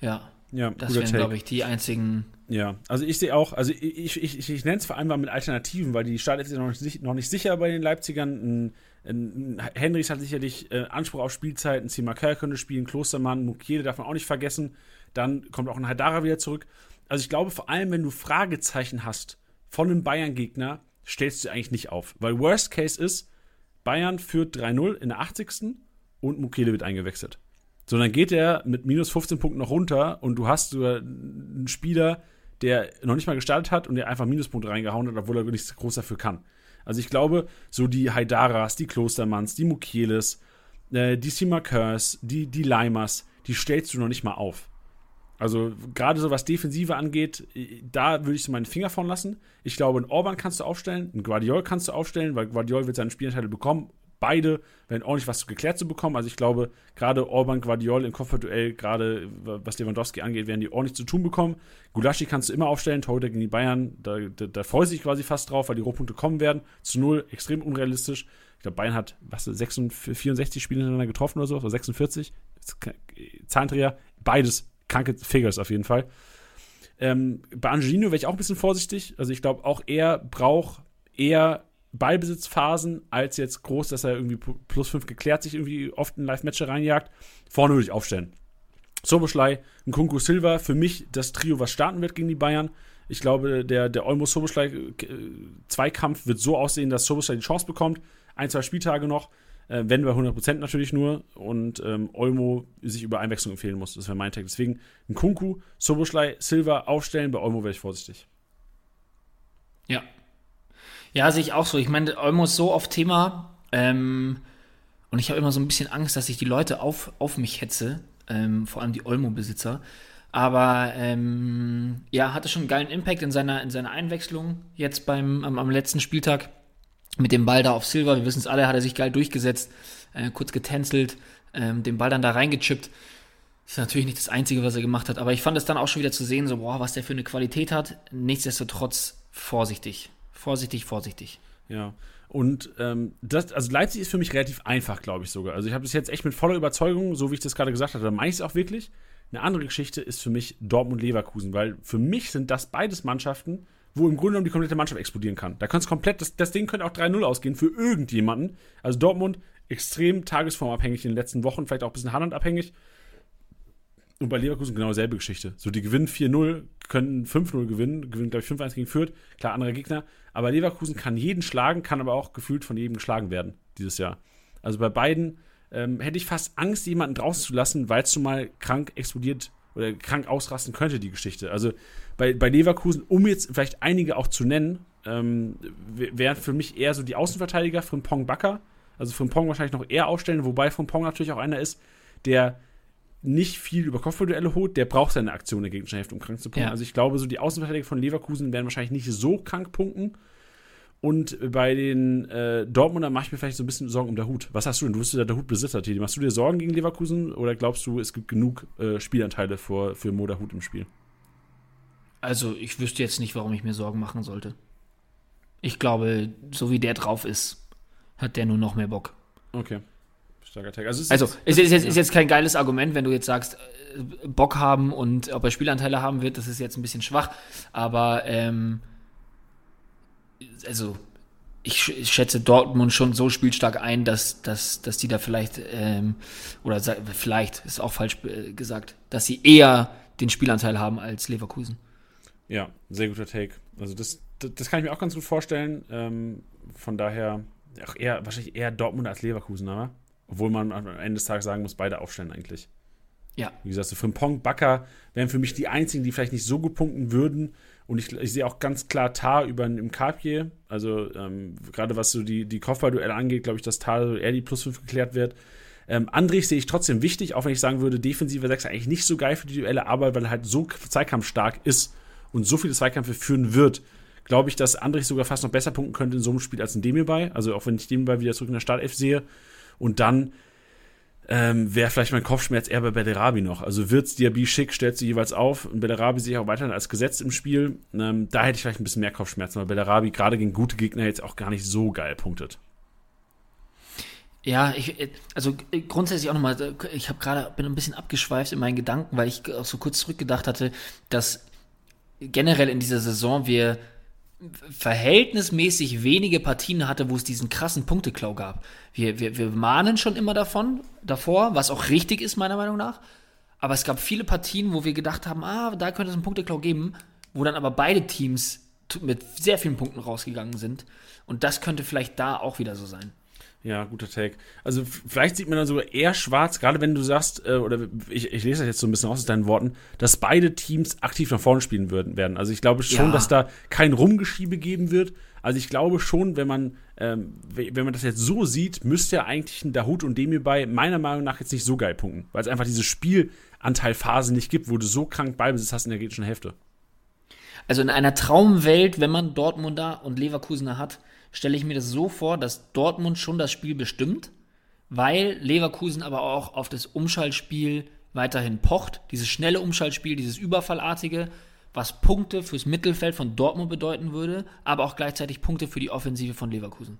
[SPEAKER 3] Ja.
[SPEAKER 1] Ja,
[SPEAKER 3] das wären, glaube ich, die einzigen.
[SPEAKER 1] Ja, also ich sehe auch, also ich, ich, ich, ich nenne es vor allem mal mit Alternativen, weil die Startelf ist noch nicht, noch nicht sicher bei den Leipzigern. Ein, ein, ein Henrys hat sicherlich äh, Anspruch auf Spielzeit, ein Simakar könnte spielen, Klostermann, Mukiele darf man auch nicht vergessen. Dann kommt auch ein Haidara wieder zurück. Also ich glaube, vor allem, wenn du Fragezeichen hast von einem Bayern-Gegner, stellst du eigentlich nicht auf. Weil Worst Case ist, Bayern führt 3-0 in der 80. und Mukiele wird eingewechselt. So, dann geht er mit minus 15 Punkten noch runter und du hast sogar einen Spieler, der noch nicht mal gestartet hat und der einfach Minuspunkte reingehauen hat, obwohl er nichts groß dafür kann. Also ich glaube, so die Haidaras, die Klostermanns, die Mukieles, äh, die Simakers, die, die Leimers, die stellst du noch nicht mal auf. Also gerade so was Defensive angeht, da würde ich so meinen Finger von lassen. Ich glaube, einen Orban kannst du aufstellen, einen Guardiol kannst du aufstellen, weil Guardiol wird seinen Spielanteil bekommen, beide werden ordentlich was geklärt zu bekommen. Also ich glaube, gerade Orban, Guardiol im Kopfballduell, gerade was Lewandowski angeht, werden die ordentlich zu tun bekommen. Gulaschi kannst du immer aufstellen, Torhüter gegen die Bayern, da, da, da freue ich quasi fast drauf, weil die Rohpunkte kommen werden. Zu null, extrem unrealistisch. Ich glaube, Bayern hat, was, 66, 64 Spiele hintereinander getroffen oder so, oder 46. Zahnträger, beides kranke Figures auf jeden Fall. Ähm, bei Angelino wäre ich auch ein bisschen vorsichtig. Also ich glaube, auch er braucht eher Ballbesitzphasen als jetzt groß, dass er irgendwie plus fünf geklärt sich irgendwie oft in Live-Matches reinjagt. Vorne würde ich aufstellen. Soboschlei, Nkunku Silva, für mich das Trio, was starten wird gegen die Bayern. Ich glaube, der, der Olmo Soboschlei äh, Zweikampf wird so aussehen, dass Soboschlei die Chance bekommt. Ein, zwei Spieltage noch, äh, wenn bei 100% natürlich nur. Und ähm, Olmo sich über Einwechslung empfehlen muss. Das wäre mein Tag. Deswegen Nkunku, Soboschlei, Silva aufstellen. Bei Olmo wäre ich vorsichtig.
[SPEAKER 3] Ja, ja, sehe ich auch so. Ich meine, Olmo ist so oft Thema. Ähm, Und ich habe immer so ein bisschen Angst, dass ich die Leute auf, auf mich hetze, ähm, vor allem die Olmo-Besitzer. Aber ähm, ja, hatte schon einen geilen Impact in seiner, in seiner Einwechslung jetzt beim, am, am letzten Spieltag mit dem Ball da auf Silver. Wir wissen es alle, hat er sich geil durchgesetzt, äh, kurz getänzelt, ähm, den Ball dann da reingechippt. Ist natürlich nicht das Einzige, was er gemacht hat, aber ich fand es dann auch schon wieder zu sehen, so, boah, was der für eine Qualität hat. Nichtsdestotrotz vorsichtig. Vorsichtig, vorsichtig.
[SPEAKER 1] Ja. Und ähm, das, also Leipzig ist für mich relativ einfach, glaube ich sogar. Also ich habe das jetzt echt mit voller Überzeugung, so wie ich das gerade gesagt habe, da meine ich es auch wirklich. Eine andere Geschichte ist für mich Dortmund-Leverkusen, weil für mich sind das beides Mannschaften, wo im Grunde genommen die komplette Mannschaft explodieren kann. Da kann es komplett, das, das Ding könnte auch 3-0 ausgehen für irgendjemanden. Also Dortmund extrem tagesformabhängig in den letzten Wochen, vielleicht auch ein bisschen Haaland-abhängig. Und bei Leverkusen genau dieselbe Geschichte. So, die gewinnen 4-0, können 5-0 gewinnen, gewinnen, glaube ich, 5-1 gegen Fürth. Klar, andere Gegner. Aber Leverkusen kann jeden schlagen, kann aber auch gefühlt von jedem geschlagen werden dieses Jahr. Also bei beiden ähm, hätte ich fast Angst, jemanden draußen zu lassen, weil es schon mal krank explodiert oder krank ausrasten könnte, die Geschichte. Also bei, bei Leverkusen, um jetzt vielleicht einige auch zu nennen, ähm, wären für mich eher so die Außenverteidiger von Pong Bakker. Also von Pong wahrscheinlich noch eher aufstellen, wobei von Pong natürlich auch einer ist, der nicht viel über Kopfballduelle holt, der braucht seine Aktion der gegnerischen Hälfte, um krank zu punkten. Ja. Also ich glaube, so die Außenverteidiger von Leverkusen werden wahrscheinlich nicht so krank punkten. Und bei den äh, Dortmunder mache ich mir vielleicht so ein bisschen Sorgen um der Hut. Was hast du denn? Du bist ja der Hutbesitzer, Teddy. Machst du dir Sorgen gegen Leverkusen oder glaubst du, es gibt genug äh, Spielanteile für, für Moda Hut im Spiel?
[SPEAKER 3] Also, ich wüsste jetzt nicht, warum ich mir Sorgen machen sollte. Ich glaube, so wie der drauf ist, hat der nur noch mehr Bock.
[SPEAKER 1] Okay.
[SPEAKER 3] Starker Tag. Also, es ist, also, ist, ist, jetzt, ist jetzt kein geiles Argument, wenn du jetzt sagst, äh, Bock haben und ob er Spielanteile haben wird, das ist jetzt ein bisschen schwach. Aber ähm, also ich, ich, schätze Dortmund schon so spielstark ein, dass, dass, dass die da vielleicht, ähm, oder vielleicht, ist auch falsch äh, gesagt, dass sie eher den Spielanteil haben als Leverkusen.
[SPEAKER 1] Ja, sehr guter Take. Also das, das, das kann ich mir auch ganz gut vorstellen. Ähm, von daher auch eher, wahrscheinlich eher Dortmund als Leverkusen, aber obwohl man am Ende des Tages sagen muss, beide aufstellen eigentlich.
[SPEAKER 3] Ja.
[SPEAKER 1] Wie gesagt, so Frimpong, Bakker wären für mich die einzigen, die vielleicht nicht so gut punkten würden. Und ich, ich sehe auch ganz klar Tar über im Carpier. Also ähm, gerade was so die, die Kopfballduelle angeht, glaube ich, dass Tar eher die Plus 5 geklärt wird. Ähm, Andrich sehe ich trotzdem wichtig, auch wenn ich sagen würde, defensiver 6 eigentlich nicht so geil für die Duelle, aber weil er halt so zweikampfstark ist und so viele Zweikämpfe führen wird, glaube ich, dass Andrich sogar fast noch besser punkten könnte in so einem Spiel als ein Demirbay. Also auch wenn ich Demirbay wieder zurück in der Startelf sehe. Und dann ähm, wäre vielleicht mein Kopfschmerz eher bei Bellerabi noch. Also Wirtz, Diaby, Schick stellt sie jeweils auf und Bellerabi sehe ich auch weiterhin als gesetzt im Spiel. Ähm, da hätte ich vielleicht ein bisschen mehr Kopfschmerzen, weil Bellerabi gerade gegen gute Gegner jetzt auch gar nicht so geil punktet.
[SPEAKER 3] Ja, ich, also grundsätzlich auch nochmal, ich habe gerade, bin ein bisschen abgeschweift in meinen Gedanken, weil ich auch so kurz zurückgedacht hatte, dass generell in dieser Saison wir verhältnismäßig wenige Partien hatte, wo es diesen krassen Punkteklau gab. Wir, wir, wir mahnen schon immer davon, davor, was auch richtig ist, meiner Meinung nach. Aber es gab viele Partien, wo wir gedacht haben, ah, da könnte es einen Punkteklau geben, wo dann aber beide Teams mit sehr vielen Punkten rausgegangen sind. Und das könnte vielleicht da auch wieder so sein.
[SPEAKER 1] Ja, guter Take. Also vielleicht sieht man dann sogar eher schwarz, gerade wenn du sagst, äh, oder ich, ich lese das jetzt so ein bisschen aus deinen Worten, dass beide Teams aktiv nach vorne spielen würden, werden. Also ich glaube schon, ja. dass da kein Rumgeschiebe geben wird. Also ich glaube schon, wenn man, ähm, wenn man das jetzt so sieht, müsste ja eigentlich ein Dahut und Demir bei meiner Meinung nach jetzt nicht so geil punkten, weil es einfach diese Spielanteilphase nicht gibt, wo du so krank Ballbesitz hast in der gegnerischen Hälfte.
[SPEAKER 3] Also in einer Traumwelt, wenn man Dortmunder und Leverkusener hat, stelle ich mir das so vor, dass Dortmund schon das Spiel bestimmt, weil Leverkusen aber auch auf das Umschaltspiel weiterhin pocht. Dieses schnelle Umschaltspiel, dieses Überfallartige, was Punkte fürs Mittelfeld von Dortmund bedeuten würde, aber auch gleichzeitig Punkte für die Offensive von Leverkusen.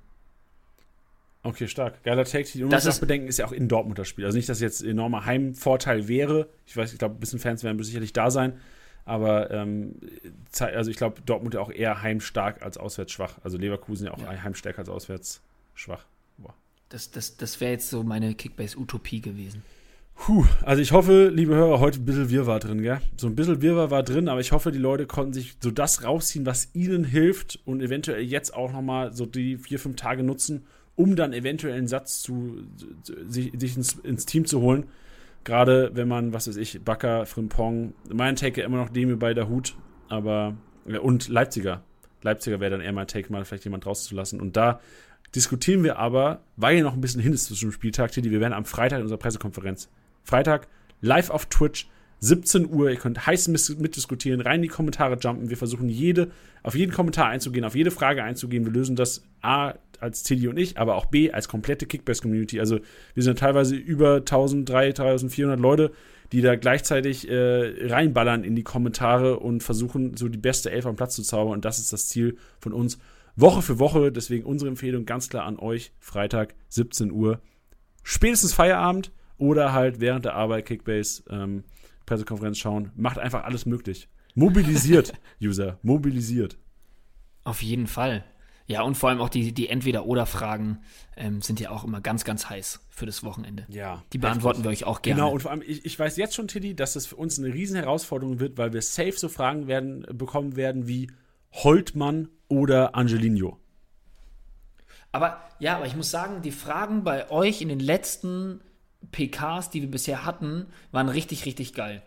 [SPEAKER 1] Okay, stark. Geiler Take. Die das ist, bedenken ist ja auch in Dortmund das Spiel. Also nicht, dass jetzt enormer Heimvorteil wäre. Ich weiß, ich glaube, ein bisschen Fans werden sicherlich da sein. Aber ähm, also ich glaube, Dortmund ja auch eher heimstark als auswärts schwach. Also Leverkusen ja auch ja. heimstärker als auswärts schwach. Boah.
[SPEAKER 3] Das, das, das wäre jetzt so meine Kickbase-Utopie gewesen.
[SPEAKER 1] Puh, also ich hoffe, liebe Hörer, heute ein bisschen Wirrwarr drin, gell? So ein bisschen Wirrwarr war drin, aber ich hoffe, die Leute konnten sich so das rausziehen, was ihnen hilft und eventuell jetzt auch nochmal so die vier, fünf Tage nutzen, um dann eventuell einen Satz zu, sich, sich ins, ins Team zu holen Gerade wenn man, was weiß ich, Bakker, Frimpong, mein Take immer noch Demi bei der Hut, aber und Leipziger. Leipziger wäre dann eher mein Take, mal vielleicht jemand rauszulassen. Und da diskutieren wir aber, weil noch ein bisschen hin ist zwischen dem Spieltag, Tilly, wir werden am Freitag in unserer Pressekonferenz. Freitag, live auf Twitch, 17 Uhr. Ihr könnt heiß mitdiskutieren, rein in die Kommentare jumpen. Wir versuchen jede, auf jeden Kommentar einzugehen, auf jede Frage einzugehen. Wir lösen das A als Tilly und ich, aber auch B als komplette Kickbase-Community. Also wir sind teilweise über 1000, 3400 Leute, die da gleichzeitig äh, reinballern in die Kommentare und versuchen, so die beste Elf am Platz zu zaubern. Und das ist das Ziel von uns. Woche für Woche. Deswegen unsere Empfehlung ganz klar an euch. Freitag, 17 Uhr. Spätestens Feierabend oder halt während der Arbeit Kickbase ähm, Pressekonferenz schauen. Macht einfach alles möglich. Mobilisiert, User. Mobilisiert.
[SPEAKER 3] Auf jeden Fall. Ja, und vor allem auch die, die Entweder-Oder-Fragen ähm, sind ja auch immer ganz, ganz heiß für das Wochenende.
[SPEAKER 1] Ja.
[SPEAKER 3] Die beantworten
[SPEAKER 1] heftig.
[SPEAKER 3] wir euch auch gerne.
[SPEAKER 1] Genau, und vor allem, ich, ich weiß jetzt schon, Tiddy, dass es für uns eine riesen Herausforderung wird, weil wir safe so Fragen werden, bekommen werden wie Holtmann oder Angelino.
[SPEAKER 3] Aber ja, aber ich muss sagen, die Fragen bei euch in den letzten PKs, die wir bisher hatten, waren richtig, richtig geil.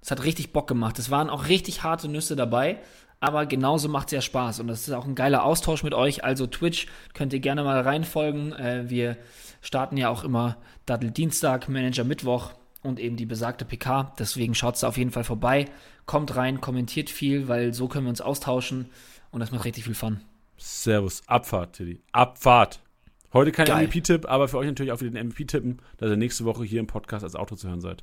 [SPEAKER 3] Es hat richtig Bock gemacht. Es waren auch richtig harte Nüsse dabei, aber genauso macht es ja Spaß. Und das ist auch ein geiler Austausch mit euch. Also Twitch könnt ihr gerne mal reinfolgen. Äh, wir starten ja auch immer Daddel Dienstag, Manager Mittwoch und eben die besagte PK. Deswegen schaut da auf jeden Fall vorbei. Kommt rein, kommentiert viel, weil so können wir uns austauschen und das macht richtig viel Fun.
[SPEAKER 1] Servus, Abfahrt, Tilly. Abfahrt. Heute kein MVP-Tipp, aber für euch natürlich auch wieder den MVP tippen, dass ihr nächste Woche hier im Podcast als Auto zu hören seid.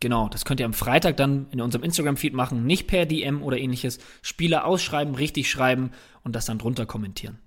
[SPEAKER 3] Genau, das könnt ihr am Freitag dann in unserem Instagram-Feed machen, nicht per DM oder ähnliches. Spieler ausschreiben, richtig schreiben und das dann drunter kommentieren.